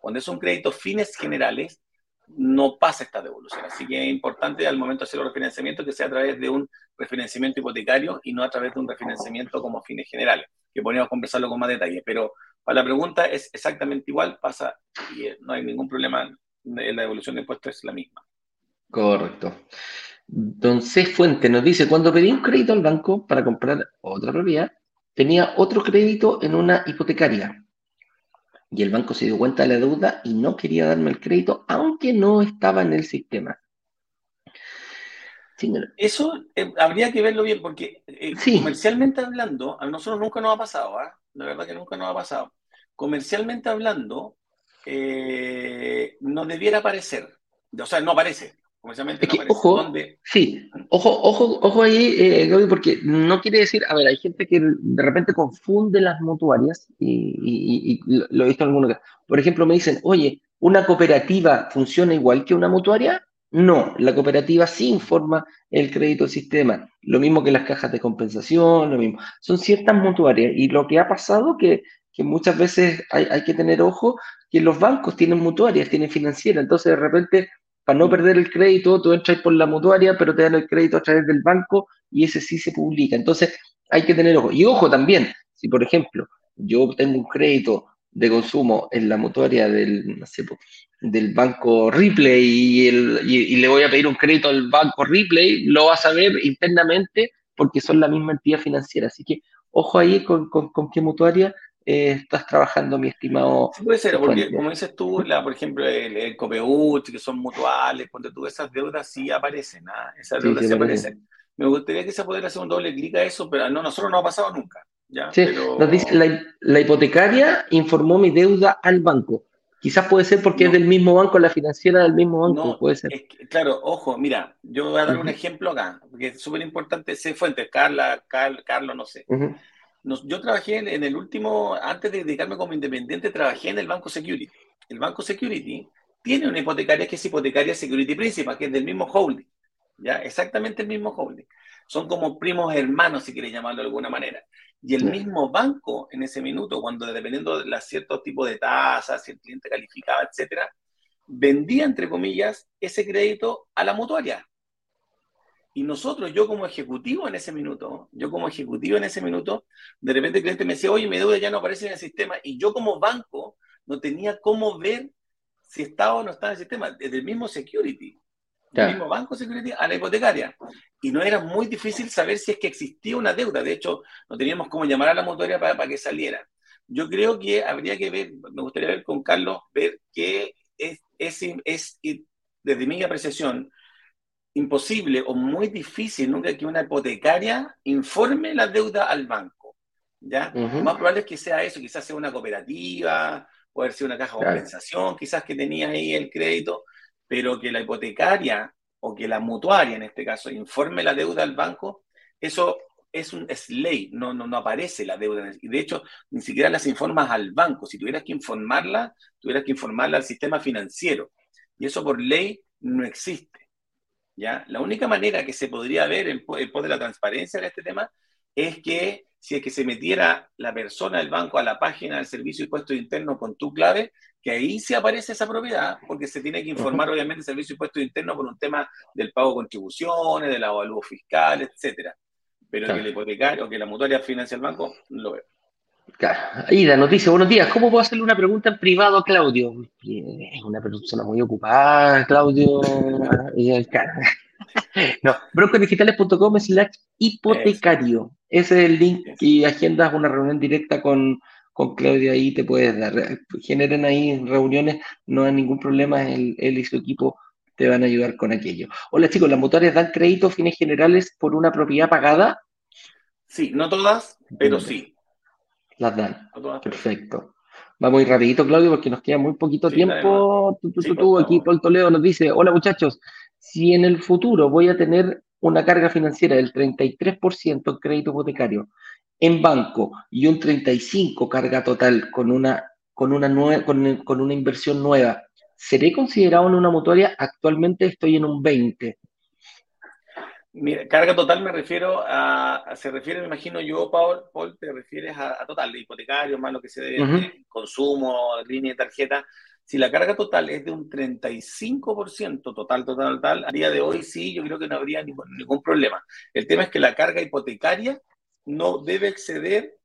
Cuando es un crédito fines generales, no pasa esta devolución. Así que es importante al momento de hacer el refinanciamiento que sea a través de un refinanciamiento hipotecario y no a través de un refinanciamiento como fines generales, que podríamos conversarlo con más detalle. Pero para la pregunta es exactamente igual, pasa y no hay ningún problema, la devolución de impuestos es la misma. Correcto. Don C. Fuente nos dice, cuando pedí un crédito al banco para comprar otra propiedad, tenía otro crédito en una hipotecaria y el banco se dio cuenta de la deuda y no quería darme el crédito, aunque no estaba en el sistema. Eso eh, habría que verlo bien, porque eh, comercialmente hablando, a nosotros nunca nos ha pasado, ¿ah? la verdad que nunca nos ha pasado. Comercialmente hablando, eh, no debiera aparecer, o sea, no aparece ojo, sí, ojo, ojo, ojo ahí, eh, porque no quiere decir, a ver, hay gente que de repente confunde las mutuarias y, lo he visto en algunos casos. Por ejemplo, me dicen, oye, ¿una cooperativa funciona igual que una mutuaria? No, la cooperativa sí informa el crédito del sistema, lo mismo que las cajas de compensación, lo mismo. Son ciertas mutuarias y lo que ha pasado que, que muchas veces hay, hay que tener ojo que los bancos tienen mutuarias, tienen financieras, entonces de repente para no perder el crédito, tú entras por la mutuaria, pero te dan el crédito a través del banco y ese sí se publica. Entonces, hay que tener ojo. Y ojo también, si por ejemplo yo tengo un crédito de consumo en la mutuaria del, del banco Ripley y, y, le voy a pedir un crédito al banco Ripley, lo vas a ver internamente porque son la misma entidad financiera. Así que ojo ahí con, con, con qué mutuaria eh, estás trabajando, mi estimado. Sí, puede ser, porque como dices tú, la, por ejemplo, el, el que son mutuales, cuando tú esas deudas sí aparecen, ¿ah? esas deudas sí, aparecen. Me gustaría que se pudiera hacer un doble clic a eso, pero no, nosotros no ha pasado nunca. ¿ya? Sí, nos dice, la, hipotecaria informó mi deuda al banco. Quizás puede ser porque es del mismo banco, la financiera del mismo banco, no, puede ser. claro, ojo, mira, yo voy a dar un ejemplo acá, porque es súper importante ese fuente, Carla, Carlos, no sé yo trabajé en, el último, antes de dedicarme como independiente, trabajé en el Banco Security. El Banco Security tiene una hipotecaria que es hipotecaria Security Principal, que es del mismo holding. ¿ya? Exactamente el mismo holding. Son como primos hermanos, si quieres llamarlo de alguna manera. Y el mismo banco, en ese minuto, cuando dependiendo de ciertos tipos de tasas, si el cliente calificaba, etcétera, vendía, entre comillas, ese crédito a la mutuaria. Y nosotros, yo como ejecutivo en ese minuto, yo como ejecutivo en ese minuto, de repente el cliente me decía, oye, mi deuda ya no aparece en el sistema. Y yo como banco no tenía cómo ver si estaba o no estaba en el sistema, desde el mismo security, el mismo banco security a la hipotecaria. Y no era muy difícil saber si es que existía una deuda. De hecho, no teníamos cómo llamar a la mutuaria para, para que saliera. Yo creo que habría que ver, me gustaría ver con Carlos, ver qué es, es, es desde mi apreciación, imposible o muy difícil nunca que una hipotecaria informe la deuda al banco. ¿ya? Lo más probable es que sea eso, quizás sea una cooperativa, puede ser una caja de compensación, quizás que tenía ahí el crédito, pero que la hipotecaria o que la mutuaria, en este caso, informe la deuda al banco, eso es, un, es ley, no, no, no aparece la deuda. Y de hecho, ni siquiera las informas al banco. Si tuvieras que informarla, tuvieras que informarla al sistema financiero. Y eso por ley no existe. ¿Ya? La única manera que se podría ver en pos de la transparencia en este tema es que si es que se metiera la persona del banco a la página del Servicio de Impuestos Internos con tu clave, que ahí se aparece esa propiedad, porque se tiene que informar obviamente el Servicio de Impuestos Internos por un tema del pago de contribuciones, del avalúo fiscal, etcétera. Pero que el hipotecario, que la mutuaria financia el banco, no lo veo. Claro. Ida nos dice, buenos días, ¿cómo puedo hacerle una pregunta en privado a Claudio? Es una persona muy ocupada, Claudio. no, brokerdigitales.com slash hipotecario. Ese es el link y agendas una reunión directa con, con Claudio ahí, te puedes dar. Generen ahí reuniones, no hay ningún problema, él, él y su equipo te van a ayudar con aquello. Hola chicos, ¿las mutuarias dan crédito fines generales por una propiedad pagada? Sí, no todas, pero sí. Las dan. Perfecto. Va muy rapidito, Claudio, porque nos queda muy poquito tiempo. Tú, tú, tú, aquí Paul Toledo nos dice, hola muchachos, si en el futuro voy a tener una carga financiera del 33% en crédito hipotecario en banco y un 35% carga total con una, con una, con, con una inversión nueva, ¿seré considerado en una mutuaria? Actualmente estoy en un 20%. Mira, carga total me refiero a, se refiere, me imagino yo, Paul, Paul te refieres a, total, de hipotecario, más lo que se debe, consumo, línea de tarjeta. Si la carga total es de un 35% total, total, total, a día de hoy sí, yo creo que no habría ningún, ningún problema. El tema es que la carga hipotecaria no debe exceder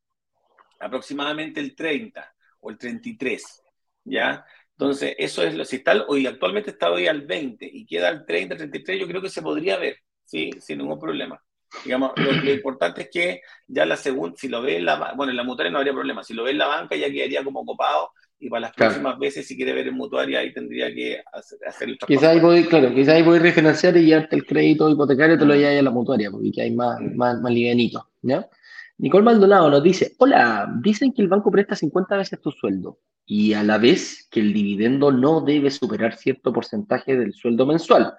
aproximadamente el 30 o el 33, ¿ya? Entonces, eso es lo, si está, hoy actualmente está hoy al 20 y queda al 30, 33, yo creo que se podría ver, ¿sí? Sin ningún problema. Digamos, lo, importante es que ya la segunda, si lo ve en la, bueno, en la mutuaria no habría problema, si lo ve en la banca ya quedaría como copado y para las próximas veces si quiere ver en mutuaria ahí tendría que hacer, hacer el Quizás ahí voy, claro, quizás ahí voy a refinanciar y ya el crédito hipotecario te lo lleva a la mutuaria, porque hay más, mm. más, más livianito, ¿ya? Nicole Maldonado nos dice, hola, dicen que el banco presta 50 veces tu sueldo y a la vez que el dividendo no debe superar cierto porcentaje del sueldo mensual.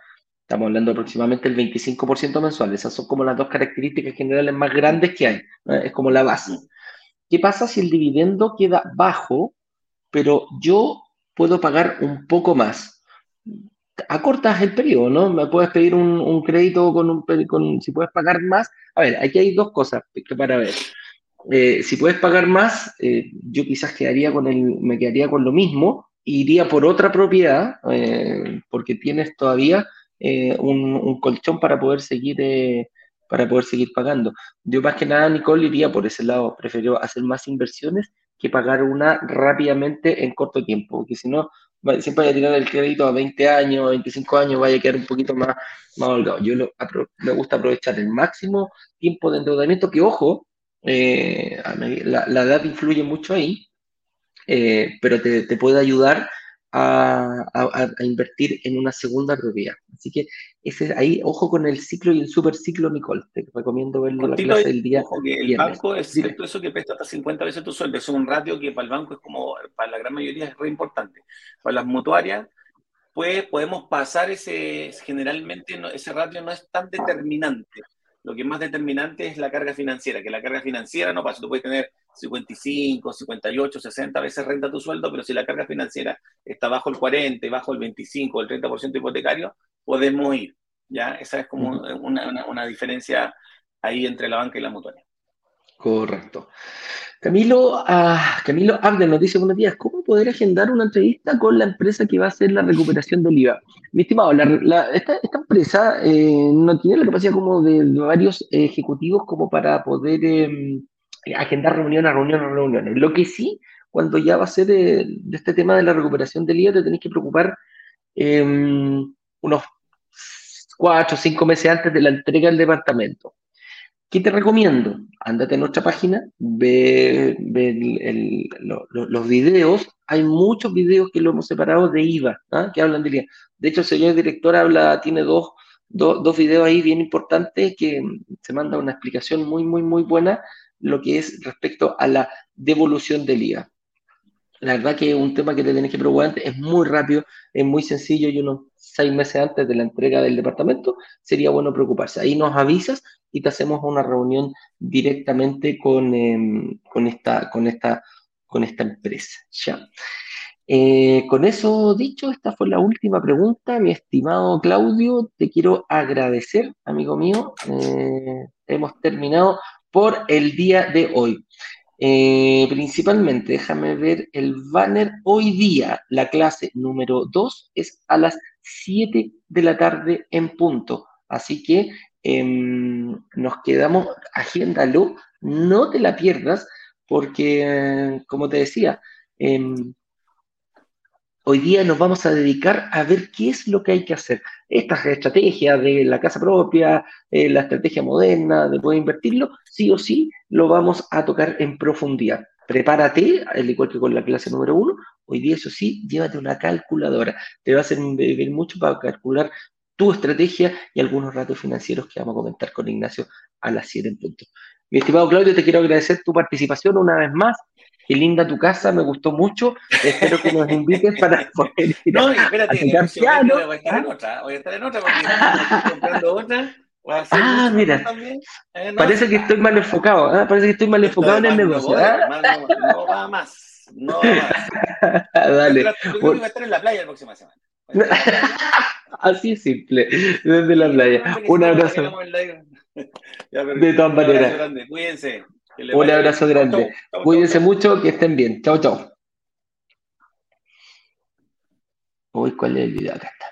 Estamos hablando aproximadamente del 25% mensual. Esas son como las dos características generales más grandes que hay. Es como la base. ¿Qué pasa si el dividendo queda bajo, pero yo puedo pagar un poco más? acortas el periodo, ¿no? Me puedes pedir un, crédito con un con, si puedes pagar más. A ver, aquí hay dos cosas para ver. Eh, si puedes pagar más, eh, yo quizás quedaría con el, me quedaría con lo mismo, iría por otra propiedad, eh, porque tienes todavía un, colchón para poder seguir para poder seguir pagando. Yo más que nada, Nicole, iría por ese lado. Prefiero hacer más inversiones que pagar una rápidamente en corto tiempo, porque si no, siempre vaya a tirar el crédito a 20 años, 25 años, vaya a quedar un poquito más, más holgado. Yo me gusta aprovechar el máximo tiempo de endeudamiento, que ojo, eh, la, edad influye mucho ahí, eh, pero te, te, puede ayudar a, invertir en una segunda propiedad. Así que ese, ahí, ojo con el ciclo y el super ciclo, Nicole. Te recomiendo verlo la clase del día. el banco es eso que presta hasta 50 veces tu sueldo. Es un ratio que para el banco es como, para la gran mayoría es re importante. Para las mutuarias, pues podemos pasar ese, generalmente ese ratio no es tan determinante. Lo que es más determinante es la carga financiera, que la carga financiera no pasa. Tú puedes tener 55, 58, 60 veces renta tu sueldo, pero si la carga financiera está bajo el 40, bajo el 25, el 30% hipotecario, podemos ir. ¿ya? Esa es como una, una, diferencia ahí entre la banca y la mutuaria. Correcto. Camilo, ah, Camilo Abdel nos dice buenos días, ¿cómo poder agendar una entrevista con la empresa que va a hacer la recuperación del IVA? Mi estimado, esta, empresa eh, no tiene la capacidad como de, varios ejecutivos como para poder em, agendar reunión a reunión a reuniones. Lo que sí, cuando ya va a ser de, este tema de la recuperación del IVA, te tenés que preocupar em, unos cuatro o cinco meses antes de la entrega del departamento. ¿Qué te recomiendo? Ándate a nuestra página, ve, los videos. Hay muchos videos que lo hemos separado de IVA, ¿ah? que hablan de IVA. De hecho, el señor director habla, tiene dos, dos videos ahí bien importantes que se manda una explicación muy, muy, muy buena lo que es respecto a la devolución del IVA. la verdad que es un tema que te tienes que preocupar antes, es muy rápido, es muy sencillo y unos seis meses antes de la entrega del departamento sería bueno preocuparse. Ahí nos avisas y te hacemos una reunión directamente con, em, con, esta, con, esta, con esta empresa. ¿ya? Eh, con eso dicho, esta fue la última pregunta. Mi estimado Claudio, te quiero agradecer, amigo mío. Eh, hemos terminado por el día de hoy. Eh, principalmente, déjame ver el banner. Hoy día, la clase número 2 es a las 7 de la tarde en punto. Así que em, nos quedamos, agéndalo, no te la pierdas, porque, como te decía, em, Hoy día nos vamos a dedicar a ver qué es lo que hay que hacer. Estas estrategias de la casa propia, eh, la estrategia moderna de poder invertirlo, sí o sí lo vamos a tocar en profundidad. Prepárate, al igual que con la clase número uno, hoy día eso sí, llévate una calculadora. Te va a servir mucho para calcular tu estrategia y algunos ratos financieros que vamos a comentar con Ignacio a las 7 en punto. Mi estimado Claudio, te quiero agradecer tu participación una vez más. Qué linda tu casa, me gustó mucho. Espero que nos invites para poder ir No, espérate, a voy a estar en otra, voy a estar en otra porque estoy comprando otra. Ah, mira, eh, parece que estoy mal enfocado, ¿eh? parece que estoy mal enfocado en el negocio. ¿eh? no, va más, no va más. Dale. Yo voy a estar en la playa la próxima semana. Así es simple, desde la playa. Un abrazo. De todas maneras. Cuídense. Un abrazo grande. Cuídense mucho, que estén bien. Chao, chao. Uy, ¿cuál es el video? Acá está.